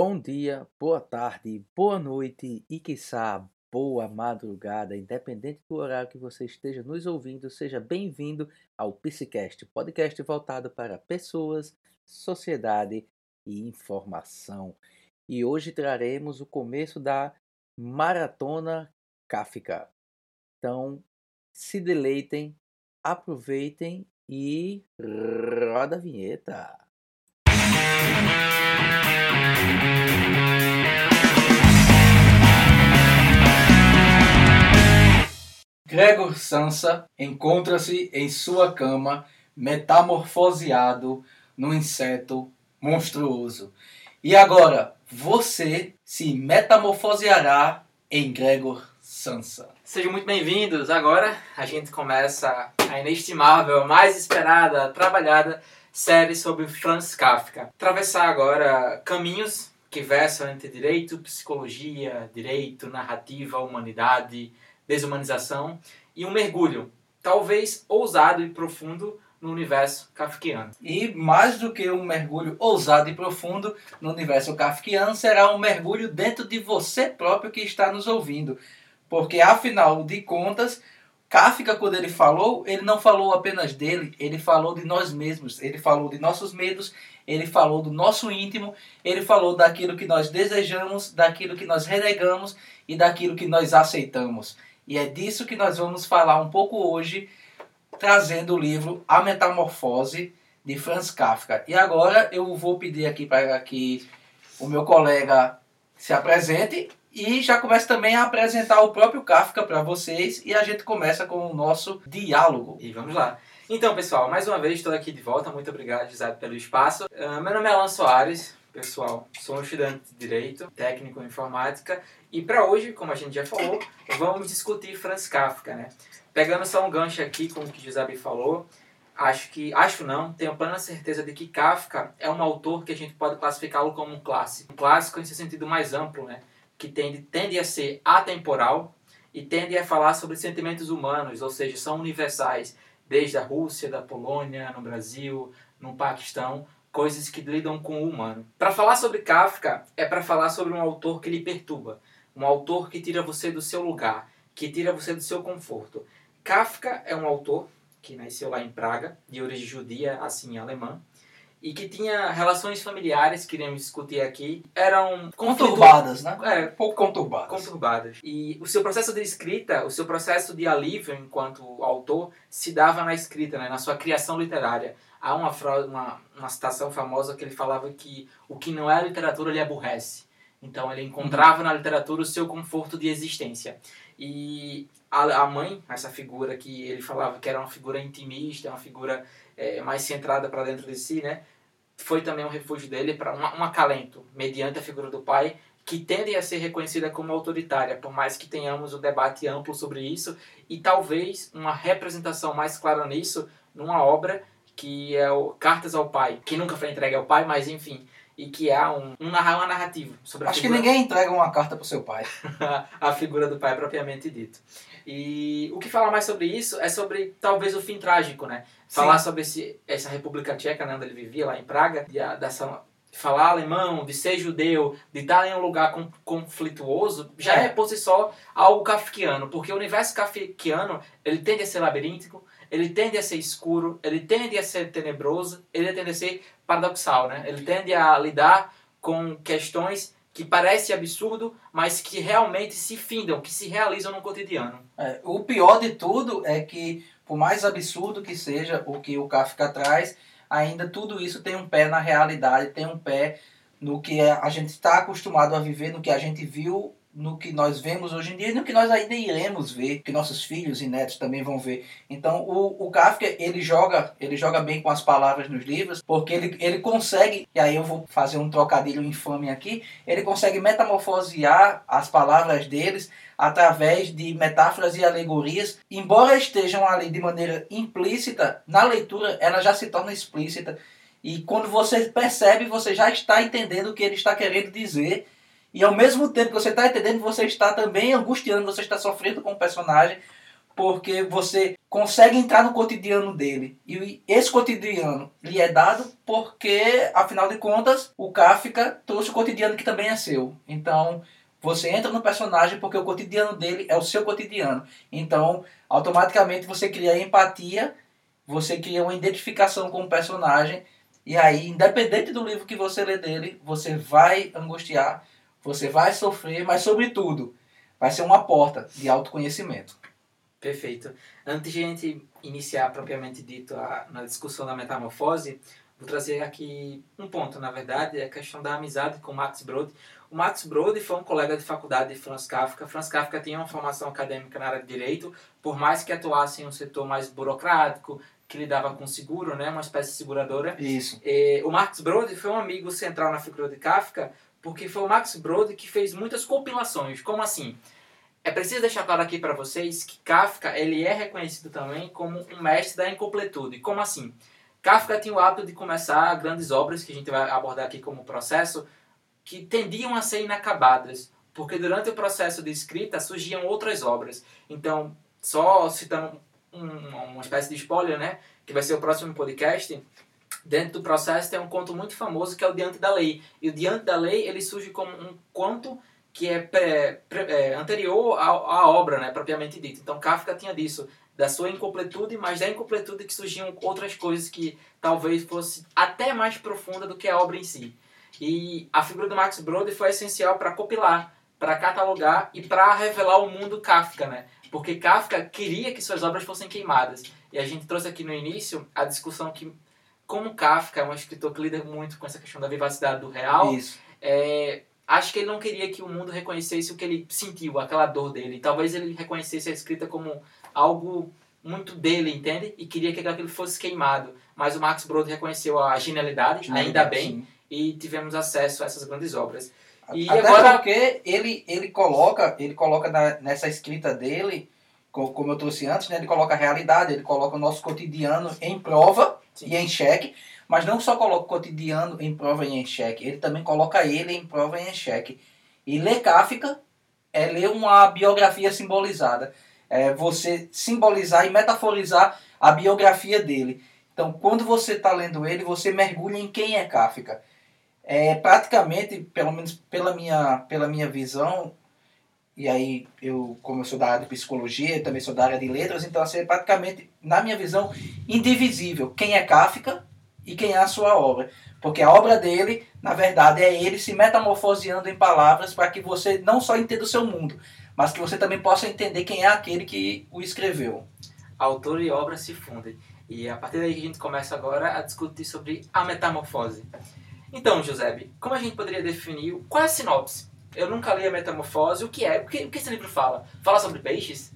Bom dia, boa tarde, boa noite e, quiçá, boa madrugada, independente do horário que você esteja nos ouvindo, seja bem-vindo ao Psicast, podcast voltado para pessoas, sociedade e informação. E hoje traremos o começo da Maratona Kafka. Então, se deleitem, aproveitem e roda a vinheta. Gregor Sansa encontra-se em sua cama, metamorfoseado num inseto monstruoso. E agora, você se metamorfoseará em Gregor Sansa. Sejam muito bem-vindos. Agora a gente começa a inestimável, mais esperada, trabalhada série sobre Franz Kafka. Atravessar agora caminhos que versam entre direito, psicologia, direito, narrativa, humanidade, desumanização e um mergulho, talvez ousado e profundo, no universo kafkiano. E mais do que um mergulho ousado e profundo no universo kafkiano, será um mergulho dentro de você próprio que está nos ouvindo. Porque afinal de contas, Kafka, quando ele falou, ele não falou apenas dele, ele falou de nós mesmos, ele falou de nossos medos, ele falou do nosso íntimo, ele falou daquilo que nós desejamos, daquilo que nós renegamos e daquilo que nós aceitamos. E é disso que nós vamos falar um pouco hoje, trazendo o livro A Metamorfose de Franz Kafka. E agora eu vou pedir aqui para que o meu colega se apresente e já começa também a apresentar o próprio Kafka para vocês e a gente começa com o nosso diálogo. E vamos lá. Então, pessoal, mais uma vez estou aqui de volta. Muito obrigado, Gisele, pelo espaço. Uh, meu nome é Alan Soares, pessoal. Sou um estudante de Direito, técnico em Informática. E para hoje, como a gente já falou, vamos discutir Franz Kafka, né? Pegando só um gancho aqui com o que Gisele falou, acho que, acho não, tenho plena certeza de que Kafka é um autor que a gente pode classificá-lo como um clássico. Um clássico em seu sentido mais amplo, né? Que tende, tende a ser atemporal e tende a falar sobre sentimentos humanos, ou seja, são universais, desde a Rússia, da Polônia, no Brasil, no Paquistão, coisas que lidam com o humano. Para falar sobre Kafka, é para falar sobre um autor que lhe perturba, um autor que tira você do seu lugar, que tira você do seu conforto. Kafka é um autor que nasceu lá em Praga, de origem judia, assim alemã, e que tinha relações familiares, que iremos discutir aqui, eram conturbadas, né? É, pouco conturbadas. Conturbadas. E o seu processo de escrita, o seu processo de alívio enquanto autor, se dava na escrita, né? na sua criação literária. Há uma, uma, uma citação famosa que ele falava que o que não é literatura lhe aborrece. Então ele encontrava uhum. na literatura o seu conforto de existência. E a, mãe, essa figura que ele falava que era uma figura intimista, uma figura é, mais centrada para dentro de si, né? Foi também um refúgio dele para um, um acalento, mediante a figura do pai, que tende a ser reconhecida como autoritária, por mais que tenhamos um debate amplo sobre isso, e talvez uma representação mais clara nisso numa obra que é o Cartas ao Pai, que nunca foi entregue ao pai, mas enfim, e que há um, um uma narrativa sobre a Acho figura... que ninguém entrega uma carta para o seu pai. a figura do pai propriamente dito. E o que fala mais sobre isso é sobre talvez o fim trágico, né? Falar Sim. sobre esse, essa República Tcheca, né, onde ele vivia, lá em Praga, de, dessa, de falar alemão, de ser judeu, de estar em um lugar com, conflituoso, já é. é por si só algo kafkiano, porque o universo kafkiano ele tende a ser labiríntico, ele tende a ser escuro, ele tende a ser tenebroso, ele tende a ser paradoxal, né? Ele tende a lidar com questões que parecem absurdo, mas que realmente se findam, que se realizam no cotidiano. É, o pior de tudo é que, por mais absurdo que seja o que o Kafka traz, ainda tudo isso tem um pé na realidade, tem um pé no que a gente está acostumado a viver, no que a gente viu no que nós vemos hoje em dia e no que nós ainda iremos ver, que nossos filhos e netos também vão ver. Então o, o Kafka ele joga, ele joga bem com as palavras nos livros, porque ele, ele consegue, e aí eu vou fazer um trocadilho infame aqui, ele consegue metamorfosear as palavras deles através de metáforas e alegorias, embora estejam ali de maneira implícita, na leitura ela já se torna explícita. E quando você percebe, você já está entendendo o que ele está querendo dizer e ao mesmo tempo que você está entendendo, você está também angustiando, você está sofrendo com o personagem, porque você consegue entrar no cotidiano dele. E esse cotidiano lhe é dado porque, afinal de contas, o Kafka trouxe o cotidiano que também é seu. Então, você entra no personagem porque o cotidiano dele é o seu cotidiano. Então, automaticamente você cria empatia, você cria uma identificação com o personagem. E aí, independente do livro que você lê dele, você vai angustiar, você vai sofrer, mas sobretudo, vai ser uma porta de autoconhecimento. Perfeito. Antes de a gente iniciar propriamente dito a, na discussão da metamorfose, vou trazer aqui um ponto, na verdade, é a questão da amizade com Max Brod. O Max Brod foi um colega de faculdade de Franz Kafka. Franz Kafka tinha uma formação acadêmica na área de direito, por mais que atuasse em um setor mais burocrático, que lidava com seguro, né, uma espécie de seguradora. Isso. E, o Max Brod foi um amigo central na figura de Kafka, porque foi o Max Brod que fez muitas compilações. Como assim? É preciso deixar claro aqui para vocês que Kafka ele é reconhecido também como um mestre da incompletude. Como assim? Kafka tinha o hábito de começar grandes obras, que a gente vai abordar aqui como processo, que tendiam a ser inacabadas, porque durante o processo de escrita surgiam outras obras. Então, só citando um, uma espécie de spoiler, né, que vai ser o próximo podcast, dentro do processo tem um conto muito famoso que é o Diante da Lei. E o Diante da Lei ele surge como um conto que é, pré, pré, é anterior à, à, obra, né, propriamente dita. Então Kafka tinha disso, da sua incompletude, mas da incompletude que surgiam outras coisas que talvez fosse até mais profunda do que a obra em si. E a figura do Max Brod foi essencial para compilar, para catalogar e para revelar o mundo Kafka, né? Porque Kafka queria que suas obras fossem queimadas. E a gente trouxe aqui no início a discussão que, como Kafka é um escritor que lida muito com essa questão da vivacidade do real. É, acho que ele não queria que o mundo reconhecesse o que ele sentiu, aquela dor dele. Talvez ele reconhecesse a escrita como algo muito dele, entende? E queria que aquilo fosse queimado. Mas o Max Brod reconheceu a genialidade, ainda bem, sim. e tivemos acesso a essas grandes obras. E Até agora porque ele, ele coloca, ele coloca na, nessa escrita dele, como eu trouxe antes, né, ele coloca a realidade, ele coloca o nosso cotidiano em prova. E em xeque. Mas não só coloca o cotidiano em prova e em xeque, ele também coloca ele em prova e em xeque. E ler Kafka é ler uma biografia simbolizada. É você simbolizar e metaforizar a biografia dele. Então, quando você está lendo ele, você mergulha em quem é Kafka. É, praticamente, pelo menos pela minha, pela minha visão, e aí eu, como eu sou da área de psicologia, também sou da área de letras, então assim, é praticamente, na minha visão, indivisível. Quem é Kafka e quem é a sua obra. Porque a obra dele, na verdade, é ele se metamorfoseando em palavras para que você não só entenda o seu mundo, mas que você também possa entender quem é aquele que o escreveu. Autor e obra se fundem. E a partir daí a gente começa agora a discutir sobre a metamorfose. Então, José, como a gente poderia definir qual é a sinopse? Eu nunca li a Metamorfose. O que é? O que, o que esse livro fala? Fala sobre peixes?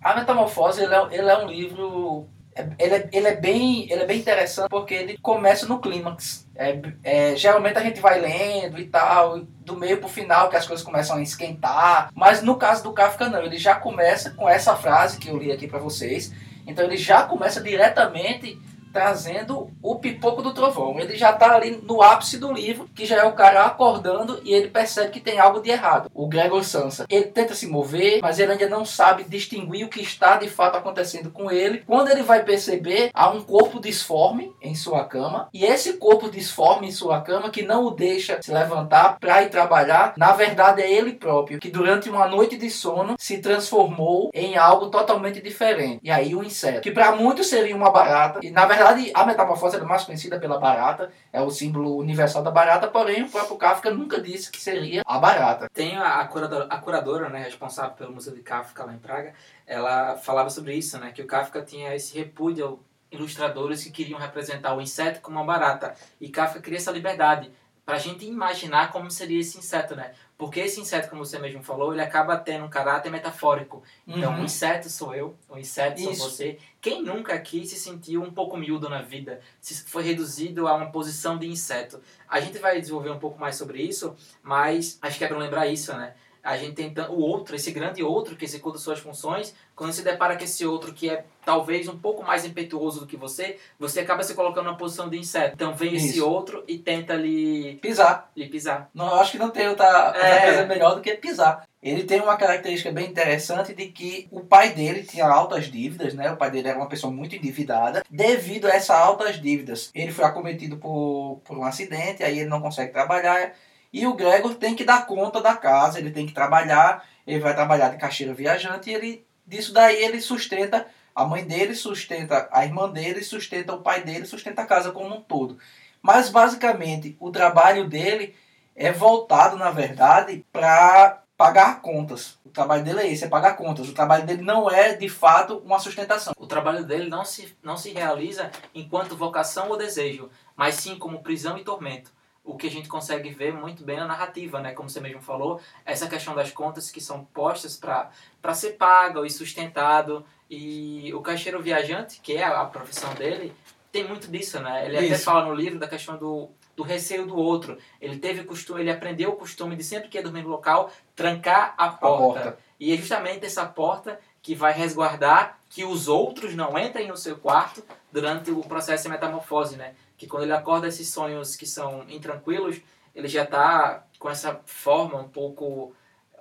A Metamorfose ele é, ele é um livro é, ele é, ele é, bem, ele é bem interessante porque ele começa no clímax. É, é, geralmente a gente vai lendo e tal, do meio pro final que as coisas começam a esquentar. Mas no caso do Kafka não, ele já começa com essa frase que eu li aqui para vocês. Então ele já começa diretamente trazendo o pipoco do trovão. Ele já está ali no ápice do livro, que já é o cara acordando e ele percebe que tem algo de errado. O Gregor Sansa, ele tenta se mover, mas ele ainda não sabe distinguir o que está de fato acontecendo com ele. Quando ele vai perceber, há um corpo disforme em sua cama, e esse corpo disforme em sua cama que não o deixa se levantar para ir trabalhar, na verdade é ele próprio, que durante uma noite de sono se transformou em algo totalmente diferente. E aí o inseto, que para muitos seria uma barata, e na verdade verdade, a metamorfose é mais conhecida pela barata, é o símbolo universal da barata, porém o próprio Kafka nunca disse que seria a barata. Tem a, curadora, a curadora né, responsável pelo Museu de Kafka lá em Praga, ela falava sobre isso, né, que o Kafka tinha esse repúdio ilustradores que queriam representar o inseto como uma barata. E Kafka queria essa liberdade para a gente imaginar como seria esse inseto, né? Porque esse inseto, como você mesmo falou, ele acaba tendo um caráter metafórico. Então, uhum. o inseto sou eu, o inseto Isso. sou você. Quem nunca aqui se sentiu um pouco miúdo na vida, se foi reduzido a uma posição de inseto? A gente vai desenvolver um pouco mais sobre isso, mas acho que é para lembrar isso, né? A gente tenta o outro, esse grande outro que executa suas funções, quando se depara com esse outro que é talvez um pouco mais impetuoso do que você, você acaba se colocando na posição de inseto. Então vem Isso. esse outro e tenta lhe pisar. Lhe pisar. Não, eu acho que não tem outra, outra é. coisa melhor do que pisar. Ele tem uma característica bem interessante de que o pai dele tinha altas dívidas, né? O pai dele era uma pessoa muito endividada. Devido a essas altas dívidas, ele foi acometido por, por um acidente, aí ele não consegue trabalhar. E o Gregor tem que dar conta da casa, ele tem que trabalhar, ele vai trabalhar de caixeiro viajante e ele, disso daí ele sustenta a mãe dele, sustenta a irmã dele, sustenta o pai dele, sustenta a casa como um todo. Mas basicamente o trabalho dele é voltado, na verdade, para pagar contas. O trabalho dele é esse, é pagar contas. O trabalho dele não é, de fato, uma sustentação. O trabalho dele não se, não se realiza enquanto vocação ou desejo, mas sim como prisão e tormento. O que a gente consegue ver muito bem na narrativa, né? Como você mesmo falou, essa questão das contas que são postas para ser pago e sustentado. E o caixeiro viajante, que é a profissão dele, tem muito disso, né? Ele Isso. até fala no livro da questão do do receio do outro. Ele teve costume, ele aprendeu o costume de sempre que ia dormir no local, trancar a porta. a porta. E é justamente essa porta que vai resguardar que os outros não entrem no seu quarto durante o processo de metamorfose, né? Que quando ele acorda esses sonhos que são intranquilos, ele já está com essa forma um pouco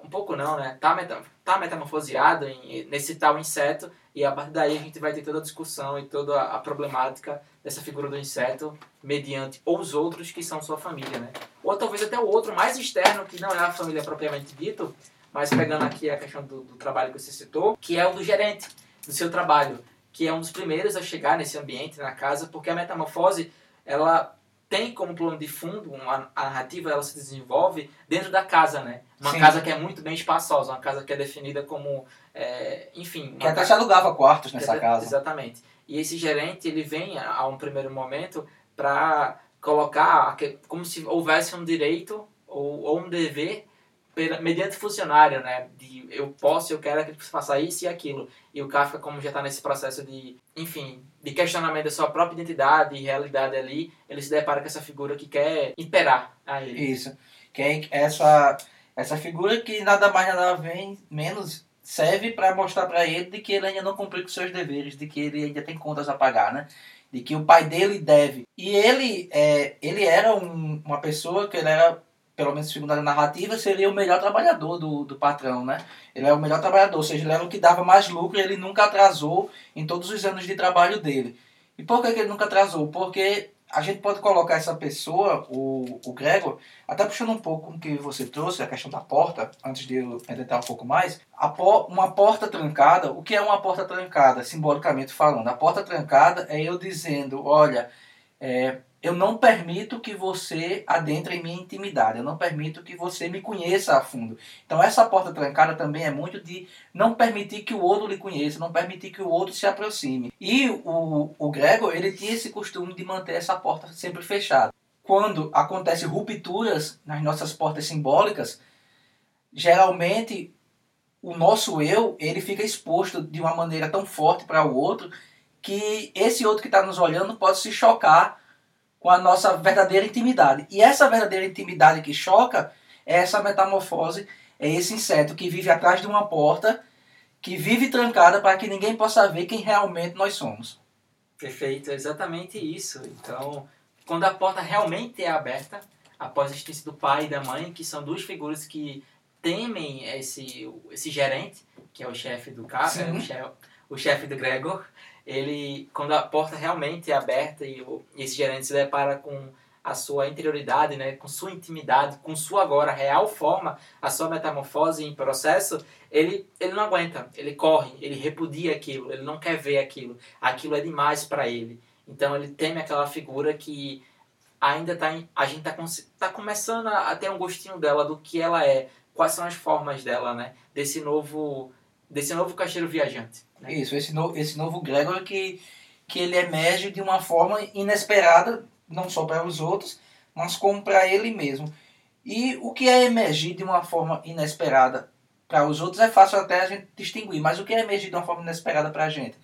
um pouco não, né? Tá, meta, tá metamorfoseado em, nesse tal inseto e a partir daí a gente vai ter toda a discussão e toda a problemática dessa figura do inseto mediante os outros que são sua família, né? Ou talvez até o outro mais externo que não é a família propriamente dito, mas pegando aqui a questão do, do trabalho que você citou, que é o do gerente do seu trabalho, que é um dos primeiros a chegar nesse ambiente, na casa, porque a metamorfose, ela tem como plano de fundo, uma, a narrativa ela se desenvolve dentro da casa, né? Uma Sim. casa que é muito bem espaçosa, uma casa que é definida como, é, enfim... Que até se alugava quartos nessa até, casa. Exatamente. E esse gerente, ele vem a, a um primeiro momento para colocar como se houvesse um direito ou, ou um dever mediante funcionário, né? De eu posso, eu quero que você faça isso e aquilo. E o Kafka, como já está nesse processo de, enfim, de questionamento da sua própria identidade e realidade ali, ele se depara com essa figura que quer imperar a ele. Isso. Que é essa, essa figura que nada mais nada vem, menos serve para mostrar para ele de que ele ainda não cumpriu com seus deveres, de que ele ainda tem contas a pagar, né? De que o pai dele deve. E ele, é, ele era um, uma pessoa que ele era pelo menos segundo a narrativa, seria o melhor trabalhador do, do patrão, né? Ele é o melhor trabalhador, ou seja, ele era o que dava mais lucro ele nunca atrasou em todos os anos de trabalho dele. E por que, que ele nunca atrasou? Porque a gente pode colocar essa pessoa, o, o Gregor, até puxando um pouco o que você trouxe, a questão da porta, antes de eu entrar um pouco mais, por, uma porta trancada, o que é uma porta trancada, simbolicamente falando? A porta trancada é eu dizendo, olha, é, eu não permito que você adentre em minha intimidade, eu não permito que você me conheça a fundo. Então essa porta trancada também é muito de não permitir que o outro lhe conheça, não permitir que o outro se aproxime. E o, o Gregor, ele tinha esse costume de manter essa porta sempre fechada. Quando acontecem rupturas nas nossas portas simbólicas, geralmente o nosso eu, ele fica exposto de uma maneira tão forte para o outro que esse outro que está nos olhando pode se chocar com a nossa verdadeira intimidade. E essa verdadeira intimidade que choca é essa metamorfose, é esse inseto que vive atrás de uma porta, que vive trancada para que ninguém possa ver quem realmente nós somos. Perfeito, é exatamente isso. Então, quando a porta realmente é aberta, após a existência do pai e da mãe, que são duas figuras que temem esse, esse gerente, que é o chefe do cara, o chefe, o chefe do Gregor, ele quando a porta realmente é aberta e, esse gerente se depara com a sua interioridade, né, com sua intimidade, com sua agora real forma, a sua metamorfose em processo, ele, ele não aguenta, ele corre, ele repudia aquilo, ele não quer ver aquilo, aquilo é demais para ele. Então ele teme aquela figura que ainda está a gente está tá começando a, ter um gostinho dela do que ela é, quais são as formas dela, né, desse novo desse novo caixeiro viajante. Né? Isso, esse, no, esse novo Gregor que, que ele emerge de uma forma inesperada, não só para os outros, mas como para ele mesmo. E o que é emergir de uma forma inesperada para os outros é fácil até a gente distinguir, mas o que é emergir de uma forma inesperada para a gente?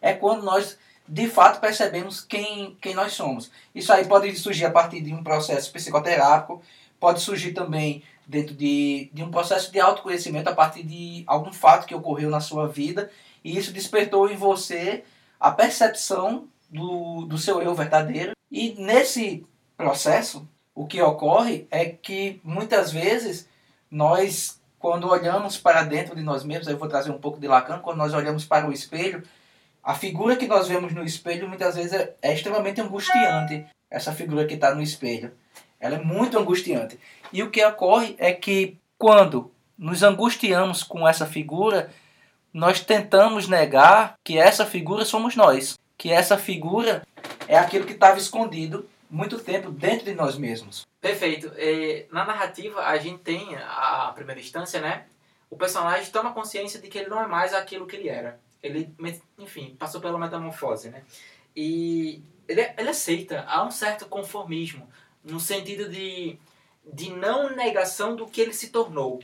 É quando nós de fato percebemos quem, quem nós somos. Isso aí pode surgir a partir de um processo psicoterápico, pode surgir também dentro de, de um processo de autoconhecimento a partir de algum fato que ocorreu na sua vida e isso despertou em você a percepção do, do seu eu verdadeiro. E nesse processo, o que ocorre é que muitas vezes nós, quando olhamos para dentro de nós mesmos, eu vou trazer um pouco de Lacan, quando nós olhamos para o espelho, a figura que nós vemos no espelho muitas vezes é, é extremamente angustiante. Essa figura que está no espelho. Ela é muito angustiante. E o que ocorre é que quando nos angustiamos com essa figura, nós tentamos negar que essa figura somos nós. Que essa figura é aquilo que estava escondido muito tempo dentro de nós mesmos. Perfeito. É, na narrativa, a gente tem a primeira instância, né? O personagem toma consciência de que ele não é mais aquilo que ele era. Ele, enfim, passou pela metamorfose, né? E ele, ele aceita. Há um certo conformismo no sentido de, de não negação do que ele se tornou.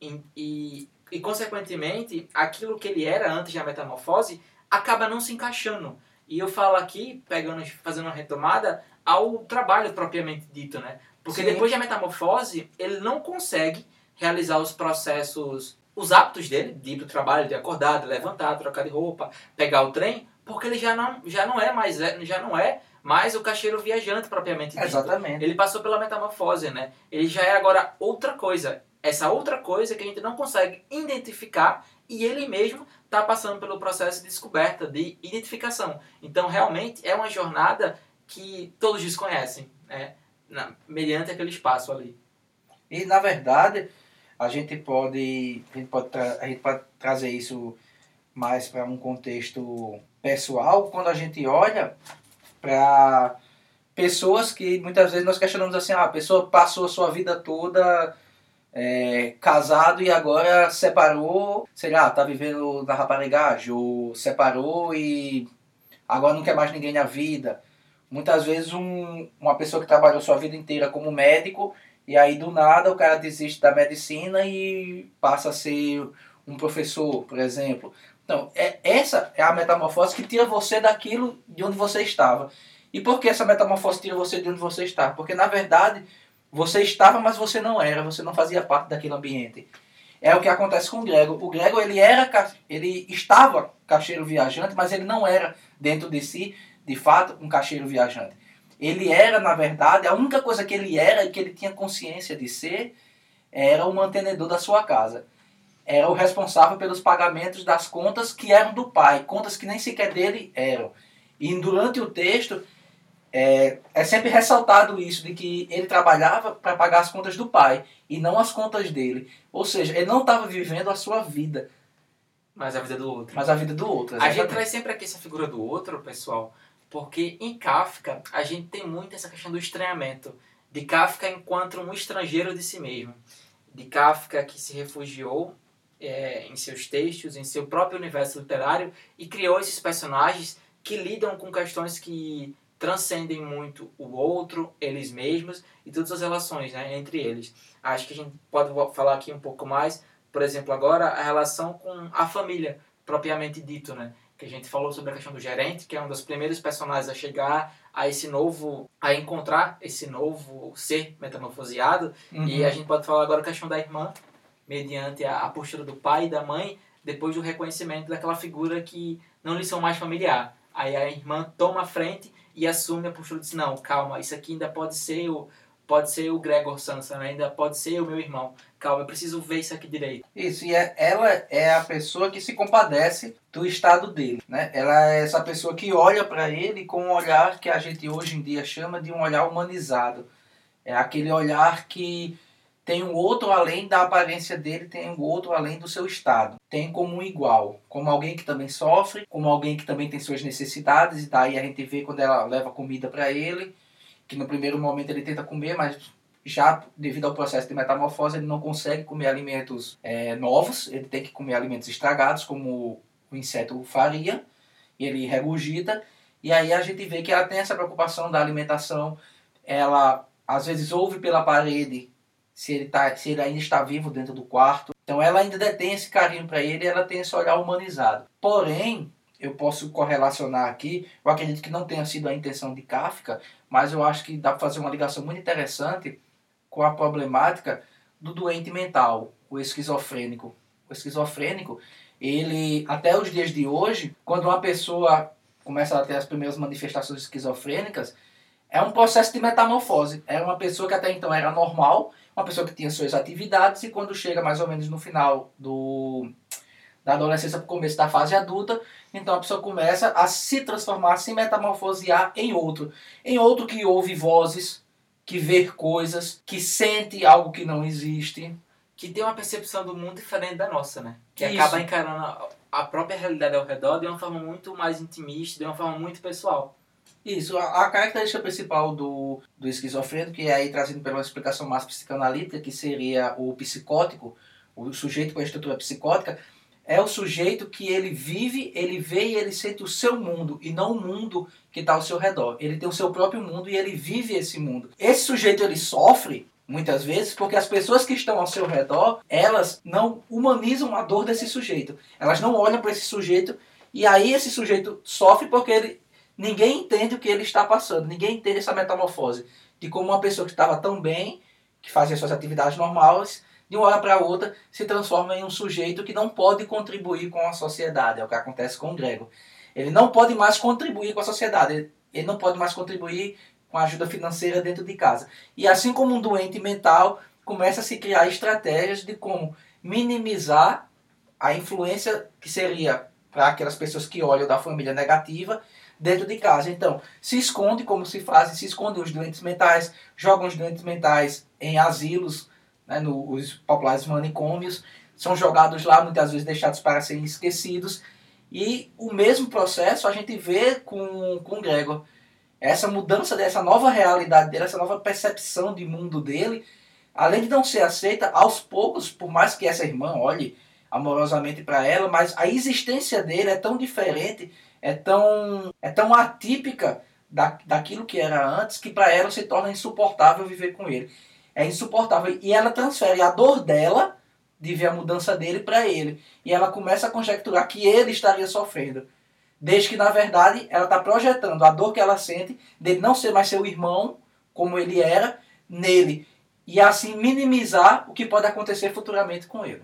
E, e, e, consequentemente, aquilo que ele era antes da metamorfose acaba não se encaixando. E eu falo aqui, pegando, fazendo uma retomada, ao trabalho propriamente dito, né? Porque Sim. depois da metamorfose, ele não consegue realizar os processos, os hábitos dele, de ir pro trabalho, de acordar, de levantar, trocar de roupa, pegar o trem, porque ele já não, já não é mais, já não é mais o caixeiro viajante propriamente dito. Exatamente. Ele passou pela metamorfose, né? Ele já é agora outra coisa. Essa outra coisa que a gente não consegue identificar e ele mesmo está passando pelo processo de descoberta, de identificação. Então, realmente, é uma jornada que todos desconhecem, né? Na, mediante aquele espaço ali. E, na verdade, a gente pode, a gente pode, a gente pode trazer isso mais para um contexto pessoal, quando a gente olha para pessoas que muitas vezes nós questionamos assim, ah, a pessoa passou a sua vida toda é, casado e agora separou, sei lá, tá vivendo na raparigagem, ou separou e agora não quer mais ninguém na vida. Muitas vezes um, uma pessoa que trabalhou sua vida inteira como médico e aí do nada o cara desiste da medicina e passa a ser um professor, por exemplo. Então, é, essa é a metamorfose que tira você daquilo de onde você estava. E por que essa metamorfose tira você de onde você está? Porque, na verdade, você estava, mas você não era, você não fazia parte daquele ambiente. É o que acontece com o Grego. O Grego, ele era, ele estava caixeiro viajante, mas ele não era dentro de si, de fato, um caixeiro viajante. Ele era, na verdade, a única coisa que ele era e que ele tinha consciência de ser, era o mantenedor da sua casa era o responsável pelos pagamentos das contas que eram do pai, contas que nem sequer dele eram. E durante o texto é, é sempre ressaltado isso, de que ele trabalhava para pagar as contas do pai e não as contas dele. Ou seja, ele não estava vivendo a sua vida. Mas a vida do outro. Mas a vida do outro. Exatamente. A gente traz sempre aqui essa figura do outro, pessoal, porque em Kafka a gente tem muito essa questão do estranhamento. De Kafka enquanto um estrangeiro de si mesmo. De Kafka que se refugiou é, em seus textos, em seu próprio universo literário e criou esses personagens que lidam com questões que transcendem muito o outro, eles mesmos e todas as relações né, entre eles. Acho que a gente pode falar aqui um pouco mais, por exemplo, agora a relação com a família, propriamente dito, né? Que a gente falou sobre a questão do gerente, que é um dos primeiros personagens a chegar a esse novo, a encontrar esse novo ser metamorfoseado. Uhum. E a gente pode falar agora a questão da irmã, mediante a, a postura do pai e da mãe, depois do reconhecimento daquela figura que não lhe são mais familiar. Aí a irmã toma a frente e assume a postura de não, calma, isso aqui ainda pode ser o pode ser o Gregor Sansa, né? ainda pode ser o meu irmão. Calma, eu preciso ver isso aqui direito. Isso, e é, ela é a pessoa que se compadece do estado dele, né? Ela é essa pessoa que olha para ele com um olhar que a gente hoje em dia chama de um olhar humanizado. É aquele olhar que tem um outro além da aparência dele, tem um outro além do seu estado. Tem como um igual, como alguém que também sofre, como alguém que também tem suas necessidades, e daí a gente vê quando ela leva comida para ele, que no primeiro momento ele tenta comer, mas já devido ao processo de metamorfose ele não consegue comer alimentos é, novos, ele tem que comer alimentos estragados, como o inseto faria, ele regurgita, e aí a gente vê que ela tem essa preocupação da alimentação, ela às vezes ouve pela parede se ele, tá, se ele ainda está vivo dentro do quarto. Então ela ainda detém esse carinho para ele ela tem esse olhar humanizado. Porém, eu posso correlacionar aqui, eu acredito que não tenha sido a intenção de Kafka, mas eu acho que dá para fazer uma ligação muito interessante com a problemática do doente mental, o esquizofrênico. O esquizofrênico, ele, até os dias de hoje, quando uma pessoa começa a ter as primeiras manifestações esquizofrênicas, é um processo de metamorfose. Era uma pessoa que até então era normal, uma pessoa que tinha suas atividades, e quando chega mais ou menos no final do, da adolescência para o começo da fase adulta, então a pessoa começa a se transformar, a se metamorfosear em outro. Em outro que ouve vozes, que vê coisas, que sente algo que não existe. Que tem uma percepção do mundo diferente da nossa, né? Que Isso. acaba encarando a própria realidade ao redor de uma forma muito mais intimista, de uma forma muito pessoal. Isso, a, a característica principal do, do esquizofrênico, que é aí trazido pela explicação mais psicanalítica, que seria o psicótico, o sujeito com a estrutura psicótica, é o sujeito que ele vive, ele vê e ele sente o seu mundo, e não o mundo que está ao seu redor. Ele tem o seu próprio mundo e ele vive esse mundo. Esse sujeito ele sofre muitas vezes porque as pessoas que estão ao seu redor, elas não humanizam a dor desse sujeito. Elas não olham para esse sujeito e aí esse sujeito sofre porque ele ninguém entende o que ele está passando, ninguém entende essa metamorfose de como uma pessoa que estava tão bem, que fazia suas atividades normais, de uma hora para outra se transforma em um sujeito que não pode contribuir com a sociedade. É o que acontece com o Grego. Ele não pode mais contribuir com a sociedade, ele, não pode mais contribuir com a ajuda financeira dentro de casa. E assim como um doente mental, começa a se criar estratégias de como minimizar a influência que seria para aquelas pessoas que olham da família negativa dentro de casa. Então, se esconde, como se fazem, se escondem os doentes mentais, jogam os doentes mentais em asilos, né, nos populares manicômios, são jogados lá, muitas vezes deixados para serem esquecidos. E o mesmo processo a gente vê com, com Gregor essa mudança dessa nova realidade dele, essa nova percepção de mundo dele, além de não ser aceita, aos poucos, por mais que essa irmã olhe amorosamente para ela, mas a existência dele é tão diferente, é tão, é tão atípica da, daquilo que era antes, que para ela se torna insuportável viver com ele. É insuportável. E ela transfere a dor dela de ver a mudança dele para ele. E ela começa a conjecturar que ele estaria sofrendo. Desde que, na verdade, ela está projetando a dor que ela sente dele não ser mais seu irmão, como ele era, nele. E assim minimizar o que pode acontecer futuramente com ele.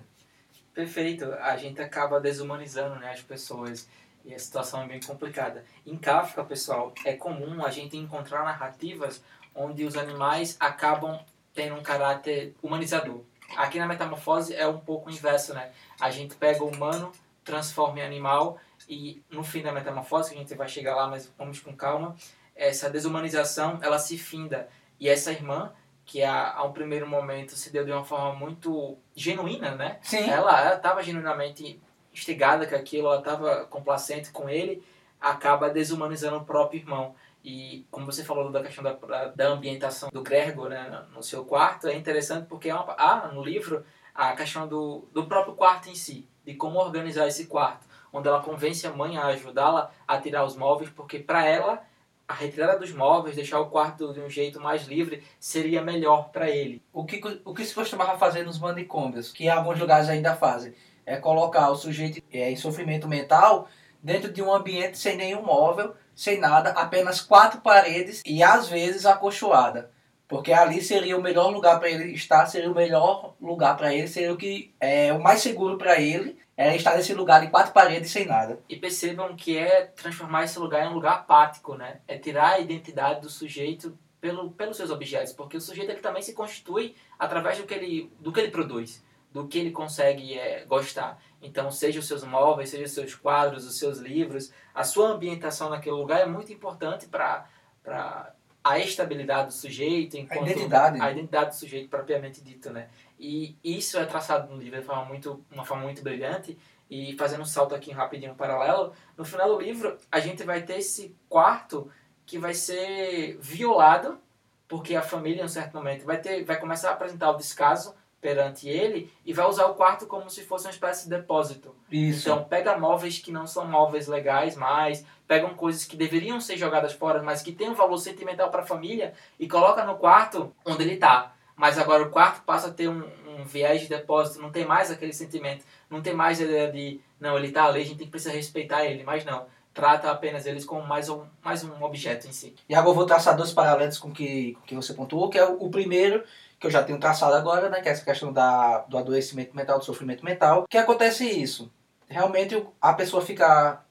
Perfeito. A gente acaba desumanizando né, as pessoas e a situação é bem complicada. Em Kafka, pessoal, é comum a gente encontrar narrativas onde os animais acabam tendo um caráter humanizador. Aqui na Metamorfose é um pouco o inverso, né? A gente pega o humano, transforma em animal e no fim da metamorfose, que a gente vai chegar lá, mas vamos com calma, essa desumanização, ela se finda. E essa irmã, que a, a um primeiro momento se deu de uma forma muito genuína, né? Sim. Ela estava genuinamente instigada com aquilo, ela estava complacente com ele, acaba desumanizando o próprio irmão. E como você falou da questão da, da ambientação do Gregor né, no seu quarto, é interessante porque é há no livro a questão do, do próprio quarto em si, de como organizar esse quarto onde ela convence a mãe a ajudá-la a tirar os móveis, porque para ela a retirada dos móveis, deixar o quarto de um jeito mais livre, seria melhor para ele. O que, o que se costumava fazer nos manicômios, que alguns lugares ainda fazem, é colocar o sujeito é, em sofrimento mental dentro de um ambiente sem nenhum móvel, sem nada, apenas quatro paredes e às vezes acolchoada. Porque ali seria o melhor lugar para ele estar, seria o melhor lugar para ele, seria o que é o mais seguro para ele é estar nesse lugar de quatro paredes sem nada. E percebam que é transformar esse lugar em um lugar apático, né? É tirar a identidade do sujeito pelo, pelos seus objetos, porque o sujeito ele também se constitui através do que ele, do que ele produz, do que ele consegue é, gostar. Então, seja os seus móveis, seja os seus quadros, os seus livros, a sua ambientação naquele lugar é muito importante para a estabilidade do sujeito, enquanto a identidade, a identidade do sujeito propriamente dito, né? E isso é traçado no livro de forma muito, uma forma muito brilhante. E fazendo um salto aqui rapidinho paralelo, no final do livro a gente vai ter esse quarto que vai ser violado, porque a família em um certo momento vai ter, vai começar a apresentar o descaso perante ele e vai usar o quarto como se fosse uma espécie de depósito. Isso. Então pega móveis que não são móveis legais mais, pegam coisas que deveriam ser jogadas fora, mas que têm um valor sentimental para a família e coloca no quarto onde ele está mas agora o quarto passa a ter um, um, viés de depósito, não tem mais aquele sentimento, não tem mais a ideia de, não, ele está ali, a gente tem que precisar respeitar ele, mas não, trata apenas eles como mais um, mais um objeto em si. E agora eu vou traçar dois paralelos com que, o que você pontuou, que é o, o primeiro, que eu já tenho traçado agora, né, que é essa questão da, do adoecimento mental, do sofrimento mental, que acontece isso. Realmente a pessoa fica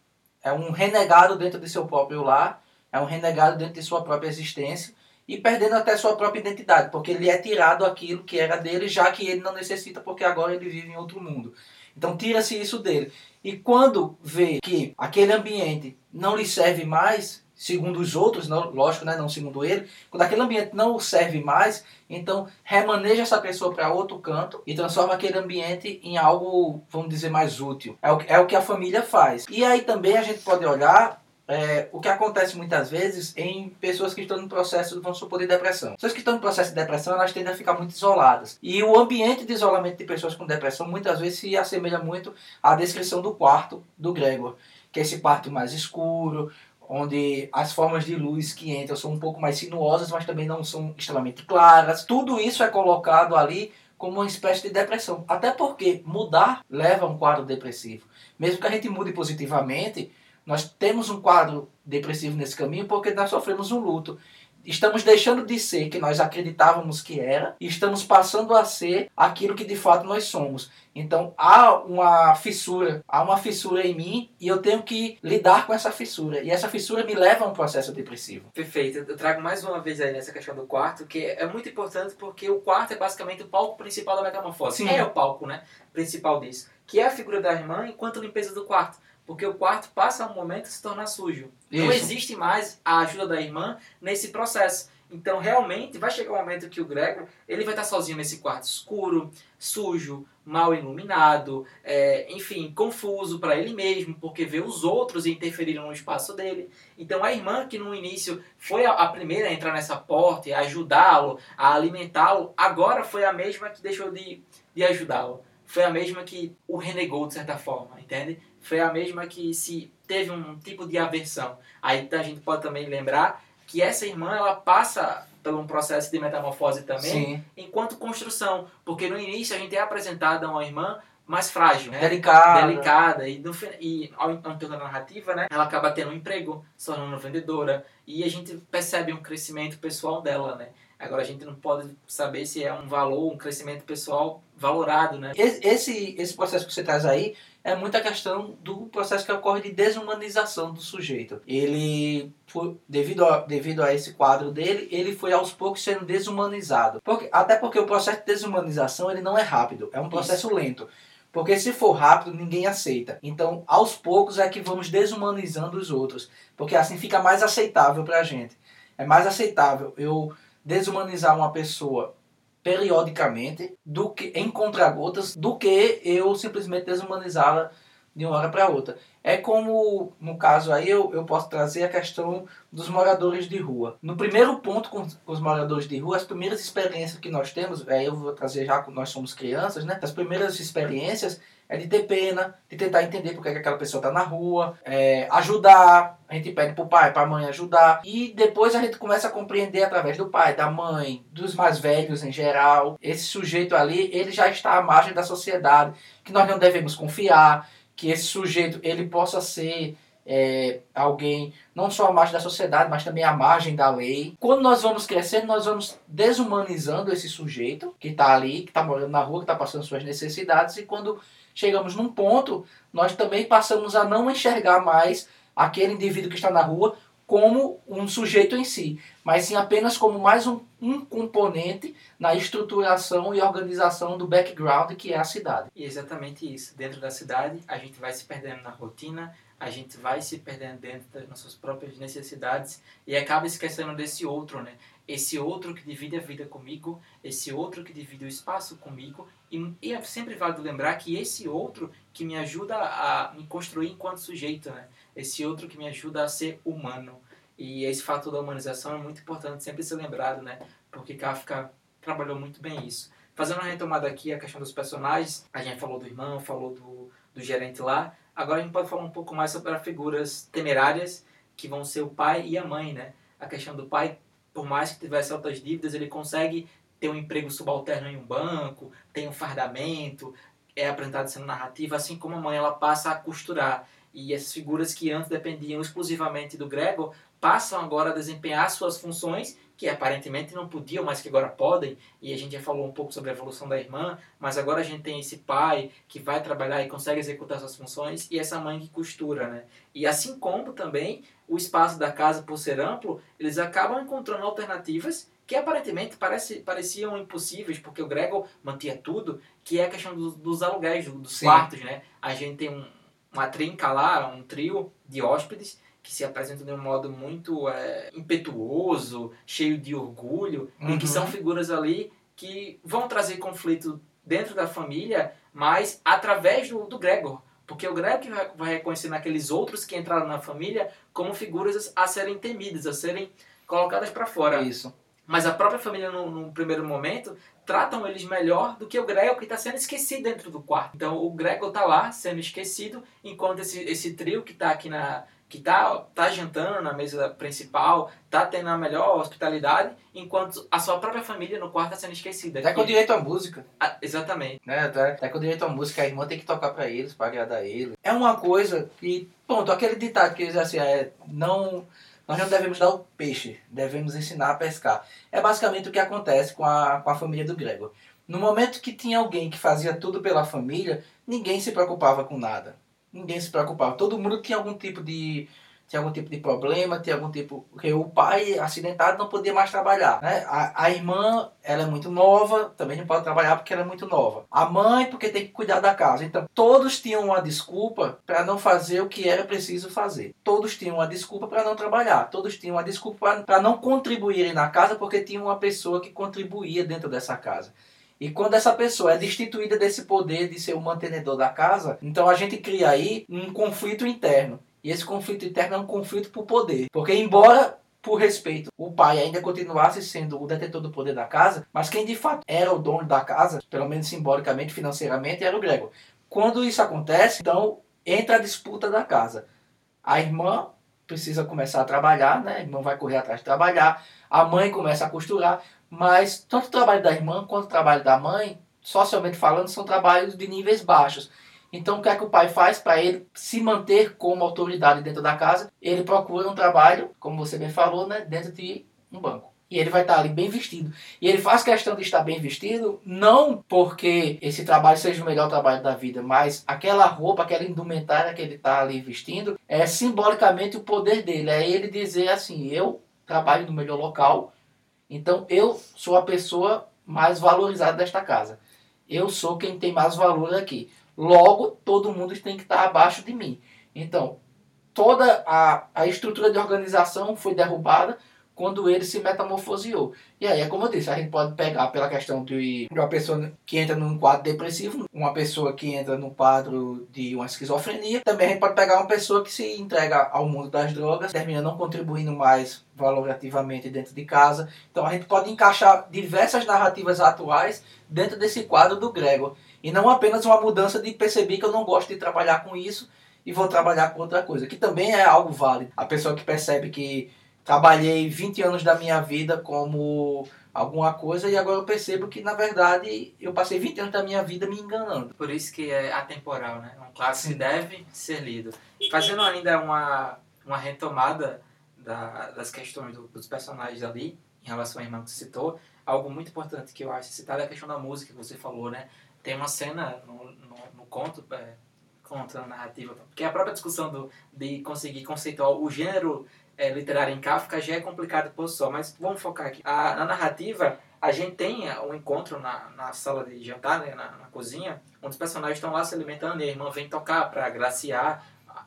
é um renegado dentro de seu próprio lar, é um renegado dentro de sua própria existência e perdendo até sua própria identidade, porque ele é tirado aquilo que era dele, já que ele não necessita, porque agora ele vive em outro mundo. Então tira-se isso dele. E quando vê que aquele ambiente não lhe serve mais, segundo os outros, não, lógico, né, não segundo ele, quando aquele ambiente não serve mais, então remaneja essa pessoa para outro canto e transforma aquele ambiente em algo, vamos dizer, mais útil. É o, é o que a família faz. E aí também a gente pode olhar é, o que acontece muitas vezes em pessoas que estão no processo, vamos supor, de depressão. Pessoas que estão no processo de depressão, elas tendem a ficar muito isoladas. E o ambiente de isolamento de pessoas com depressão muitas vezes se assemelha muito à descrição do quarto do Gregor, que é esse quarto mais escuro, onde as formas de luz que entram são um pouco mais sinuosas, mas também não são extremamente claras. Tudo isso é colocado ali como uma espécie de depressão. Até porque mudar leva a um quadro depressivo. Mesmo que a gente mude positivamente, nós temos um quadro depressivo nesse caminho porque nós sofremos um luto. Estamos deixando de ser que nós acreditávamos que era e estamos passando a ser aquilo que de fato nós somos. Então há uma fissura, há uma fissura em mim e eu tenho que lidar com essa fissura. E essa fissura me leva a um processo depressivo. Perfeito. Eu trago mais uma vez aí nessa questão do quarto, que é muito importante porque o quarto é basicamente o palco principal da metamorfose. Sim. É o palco, né? Principal disso. Que é a figura da irmã enquanto limpeza do quarto porque o quarto passa um momento se tornar sujo. Isso. Não existe mais a ajuda da irmã nesse processo. Então, realmente, vai chegar um momento que o Gregor ele vai estar sozinho nesse quarto escuro, sujo, mal iluminado, é, enfim, confuso para ele mesmo, porque vê os outros interferiram no espaço dele. Então, a irmã, que no início foi a, a primeira a entrar nessa porta e ajudá-lo, a alimentá-lo, agora foi a mesma que deixou de, de ajudá-lo. Foi a mesma que o renegou, de certa forma, entende? Foi a mesma que se teve um tipo de aversão. Aí a gente pode também lembrar que essa irmã ela passa por um processo de metamorfose também, Sim. enquanto construção, porque no início a gente é apresentada a uma irmã mais frágil, né? delicada, delicada e, no, e ao entorno da narrativa, né, ela acaba tendo um emprego, se tornando vendedora e a gente percebe um crescimento pessoal dela, né? Agora a gente não pode saber se é um valor, um crescimento pessoal valorado, né? Esse, esse processo que você traz aí é muita questão do processo que ocorre de desumanização do sujeito. Ele, foi, devido, a, devido a esse quadro dele, ele foi aos poucos sendo desumanizado. Porque, até porque o processo de desumanização ele não é rápido, é um processo Isso. lento. Porque se for rápido, ninguém aceita. Então, aos poucos é que vamos desumanizando os outros. Porque assim fica mais aceitável pra gente. É mais aceitável eu desumanizar uma pessoa periodicamente do que em contragotas do que eu simplesmente desumanizá-la de uma hora para outra. É como, no caso aí, eu, eu posso trazer a questão dos moradores de rua. No primeiro ponto com, com os moradores de rua, as primeiras experiências que nós temos, aí eu vou trazer já quando nós somos crianças, né? As primeiras experiências é de ter pena, de tentar entender por que, aquela pessoa está na rua, é, ajudar, a gente pede para o pai, para a mãe ajudar, e depois a gente começa a compreender através do pai, da mãe, dos mais velhos em geral, esse sujeito ali, ele já está à margem da sociedade, que nós não devemos confiar, que esse sujeito ele possa ser é, alguém não só à margem da sociedade, mas também à margem da lei. Quando nós vamos crescendo, nós vamos desumanizando esse sujeito que está ali, que está morando na rua, que está passando suas necessidades, e quando chegamos num ponto, nós também passamos a não enxergar mais aquele indivíduo que está na rua como um sujeito em si, mas sim apenas como mais um, um componente na estruturação e organização do background que é a cidade. E exatamente isso. Dentro da cidade, a gente vai se perdendo na rotina, a gente vai se perdendo dentro das nossas próprias necessidades e acaba esquecendo desse outro, né? Esse outro que divide a vida comigo, esse outro que divide o espaço comigo e, e é sempre válido lembrar que esse outro que me ajuda a me construir enquanto sujeito, né? Esse outro que me ajuda a ser humano. E esse fator da humanização é muito importante sempre ser lembrado, né? Porque Kafka trabalhou muito bem isso. Fazendo uma retomada aqui a questão dos personagens, a gente falou do irmão, falou do, do gerente lá, Agora a gente pode falar um pouco mais sobre as figuras temerárias, que vão ser o pai e a mãe, né? A questão do pai, por mais que tivesse altas dívidas, ele consegue ter um emprego subalterno em um banco, tem um fardamento, é apresentado sendo narrativa, assim como a mãe ela passa a costurar. E essas figuras que antes dependiam exclusivamente do Gregor passam agora a desempenhar suas funções que aparentemente não podiam, mas que agora podem, e a gente já falou um pouco sobre a evolução da irmã, mas agora a gente tem esse pai que vai trabalhar e consegue executar suas funções, e essa mãe que costura, né? E assim como também o espaço da casa, por ser amplo, eles acabam encontrando alternativas que aparentemente parece, pareciam impossíveis, porque o Gregor mantinha tudo, que é a questão dos, dos aluguéis, dos Sim. quartos, né? A gente tem um, uma trinca lá, um trio de hóspedes, que se apresentam de um modo muito é, impetuoso, cheio de orgulho, uhum. e que são uhum. figuras ali que vão trazer conflito dentro da família, mas através do, do Gregor. Porque o Gregor vai, vai reconhecer naqueles outros que entraram na família como figuras a serem temidas, a serem colocadas para fora. Isso. Mas a própria família, no primeiro momento, tratam eles melhor do que o Gregor que está sendo esquecido dentro do quarto. Então o Gregor está lá sendo esquecido, enquanto esse, esse trio que está aqui na, que tá, tá jantando na mesa principal, tá tendo a melhor hospitalidade, enquanto a sua própria família no quarto tá sendo esquecida. Até com direito à música. Ah, exatamente. Né? Até, até com direito à música, a irmã tem que tocar para eles, para agradar eles. É uma coisa que, pronto, aquele ditado que eles assim, é, não, nós não devemos dar o peixe, devemos ensinar a pescar. É basicamente o que acontece com a, com a família do Gregor. No momento que tinha alguém que fazia tudo pela família, ninguém se preocupava com nada ninguém se preocupava. Todo mundo tinha algum tipo de tinha algum tipo de problema, tinha algum tipo. Porque o pai acidentado não podia mais trabalhar. Né? A, a irmã, ela é muito nova, também não pode trabalhar porque ela é muito nova. A mãe, porque tem que cuidar da casa. Então, todos tinham uma desculpa para não fazer o que era preciso fazer. Todos tinham uma desculpa para não trabalhar. Todos tinham uma desculpa para não contribuírem na casa porque tinha uma pessoa que contribuía dentro dessa casa. E quando essa pessoa é destituída desse poder de ser o mantenedor da casa, então a gente cria aí um conflito interno. E esse conflito interno é um conflito por poder. Porque embora por respeito, o pai ainda continuasse sendo o detentor do poder da casa, mas quem de fato era o dono da casa, pelo menos simbolicamente, financeiramente, era o Gregor. Quando isso acontece, então entra a disputa da casa. A irmã precisa começar a trabalhar, né? A irmã vai correr atrás de trabalhar, a mãe começa a costurar, mas tanto o trabalho da irmã quanto o trabalho da mãe, socialmente falando, são trabalhos de níveis baixos. Então, o que é que o pai faz para ele se manter como autoridade dentro da casa? Ele procura um trabalho, como você bem falou, né, dentro de um banco. E ele vai estar ali bem vestido. E ele faz questão de estar bem vestido, não porque esse trabalho seja o melhor trabalho da vida, mas aquela roupa, aquela indumentária que ele está ali vestindo, é simbolicamente o poder dele. É ele dizer assim: eu trabalho no melhor local, então eu sou a pessoa mais valorizada desta casa. Eu sou quem tem mais valor aqui. Logo, todo mundo tem que estar abaixo de mim. Então, toda a, a estrutura de organização foi derrubada quando ele se metamorfoseou. E aí, é como eu disse, a gente pode pegar pela questão de uma pessoa que entra num quadro depressivo, uma pessoa que entra num quadro de uma esquizofrenia, também a gente pode pegar uma pessoa que se entrega ao mundo das drogas, termina não contribuindo mais valorativamente dentro de casa. Então a gente pode encaixar diversas narrativas atuais dentro desse quadro do Gregor. E não apenas uma mudança de perceber que eu não gosto de trabalhar com isso e vou trabalhar com outra coisa, que também é algo válido. A pessoa que percebe que trabalhei 20 anos da minha vida como alguma coisa e agora eu percebo que na verdade eu passei 20 anos da minha vida me enganando. Por isso que é atemporal, né? Um clássico deve ser lido. Fazendo ainda uma, uma retomada da, das questões do, dos personagens ali, em relação à irmã que você citou, algo muito importante que eu acho citar é a questão da música que você falou, né? Tem uma cena no, no, no conto, é, narrativa, porque a própria discussão do, de conseguir conceituar o gênero é, literária em Kafka já é complicado por só, mas vamos focar aqui. A, na narrativa, a gente tem um encontro na, na sala de jantar, né, na, na cozinha, onde os personagens estão lá se alimentando e a irmã vem tocar para agraciar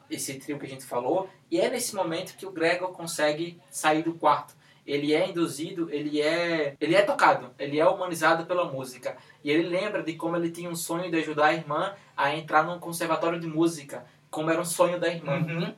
esse trio que a gente falou, e é nesse momento que o Gregor consegue sair do quarto. Ele é induzido, ele é, ele é tocado, ele é humanizado pela música. E ele lembra de como ele tinha um sonho de ajudar a irmã a entrar num conservatório de música, como era um sonho da irmã. Uhum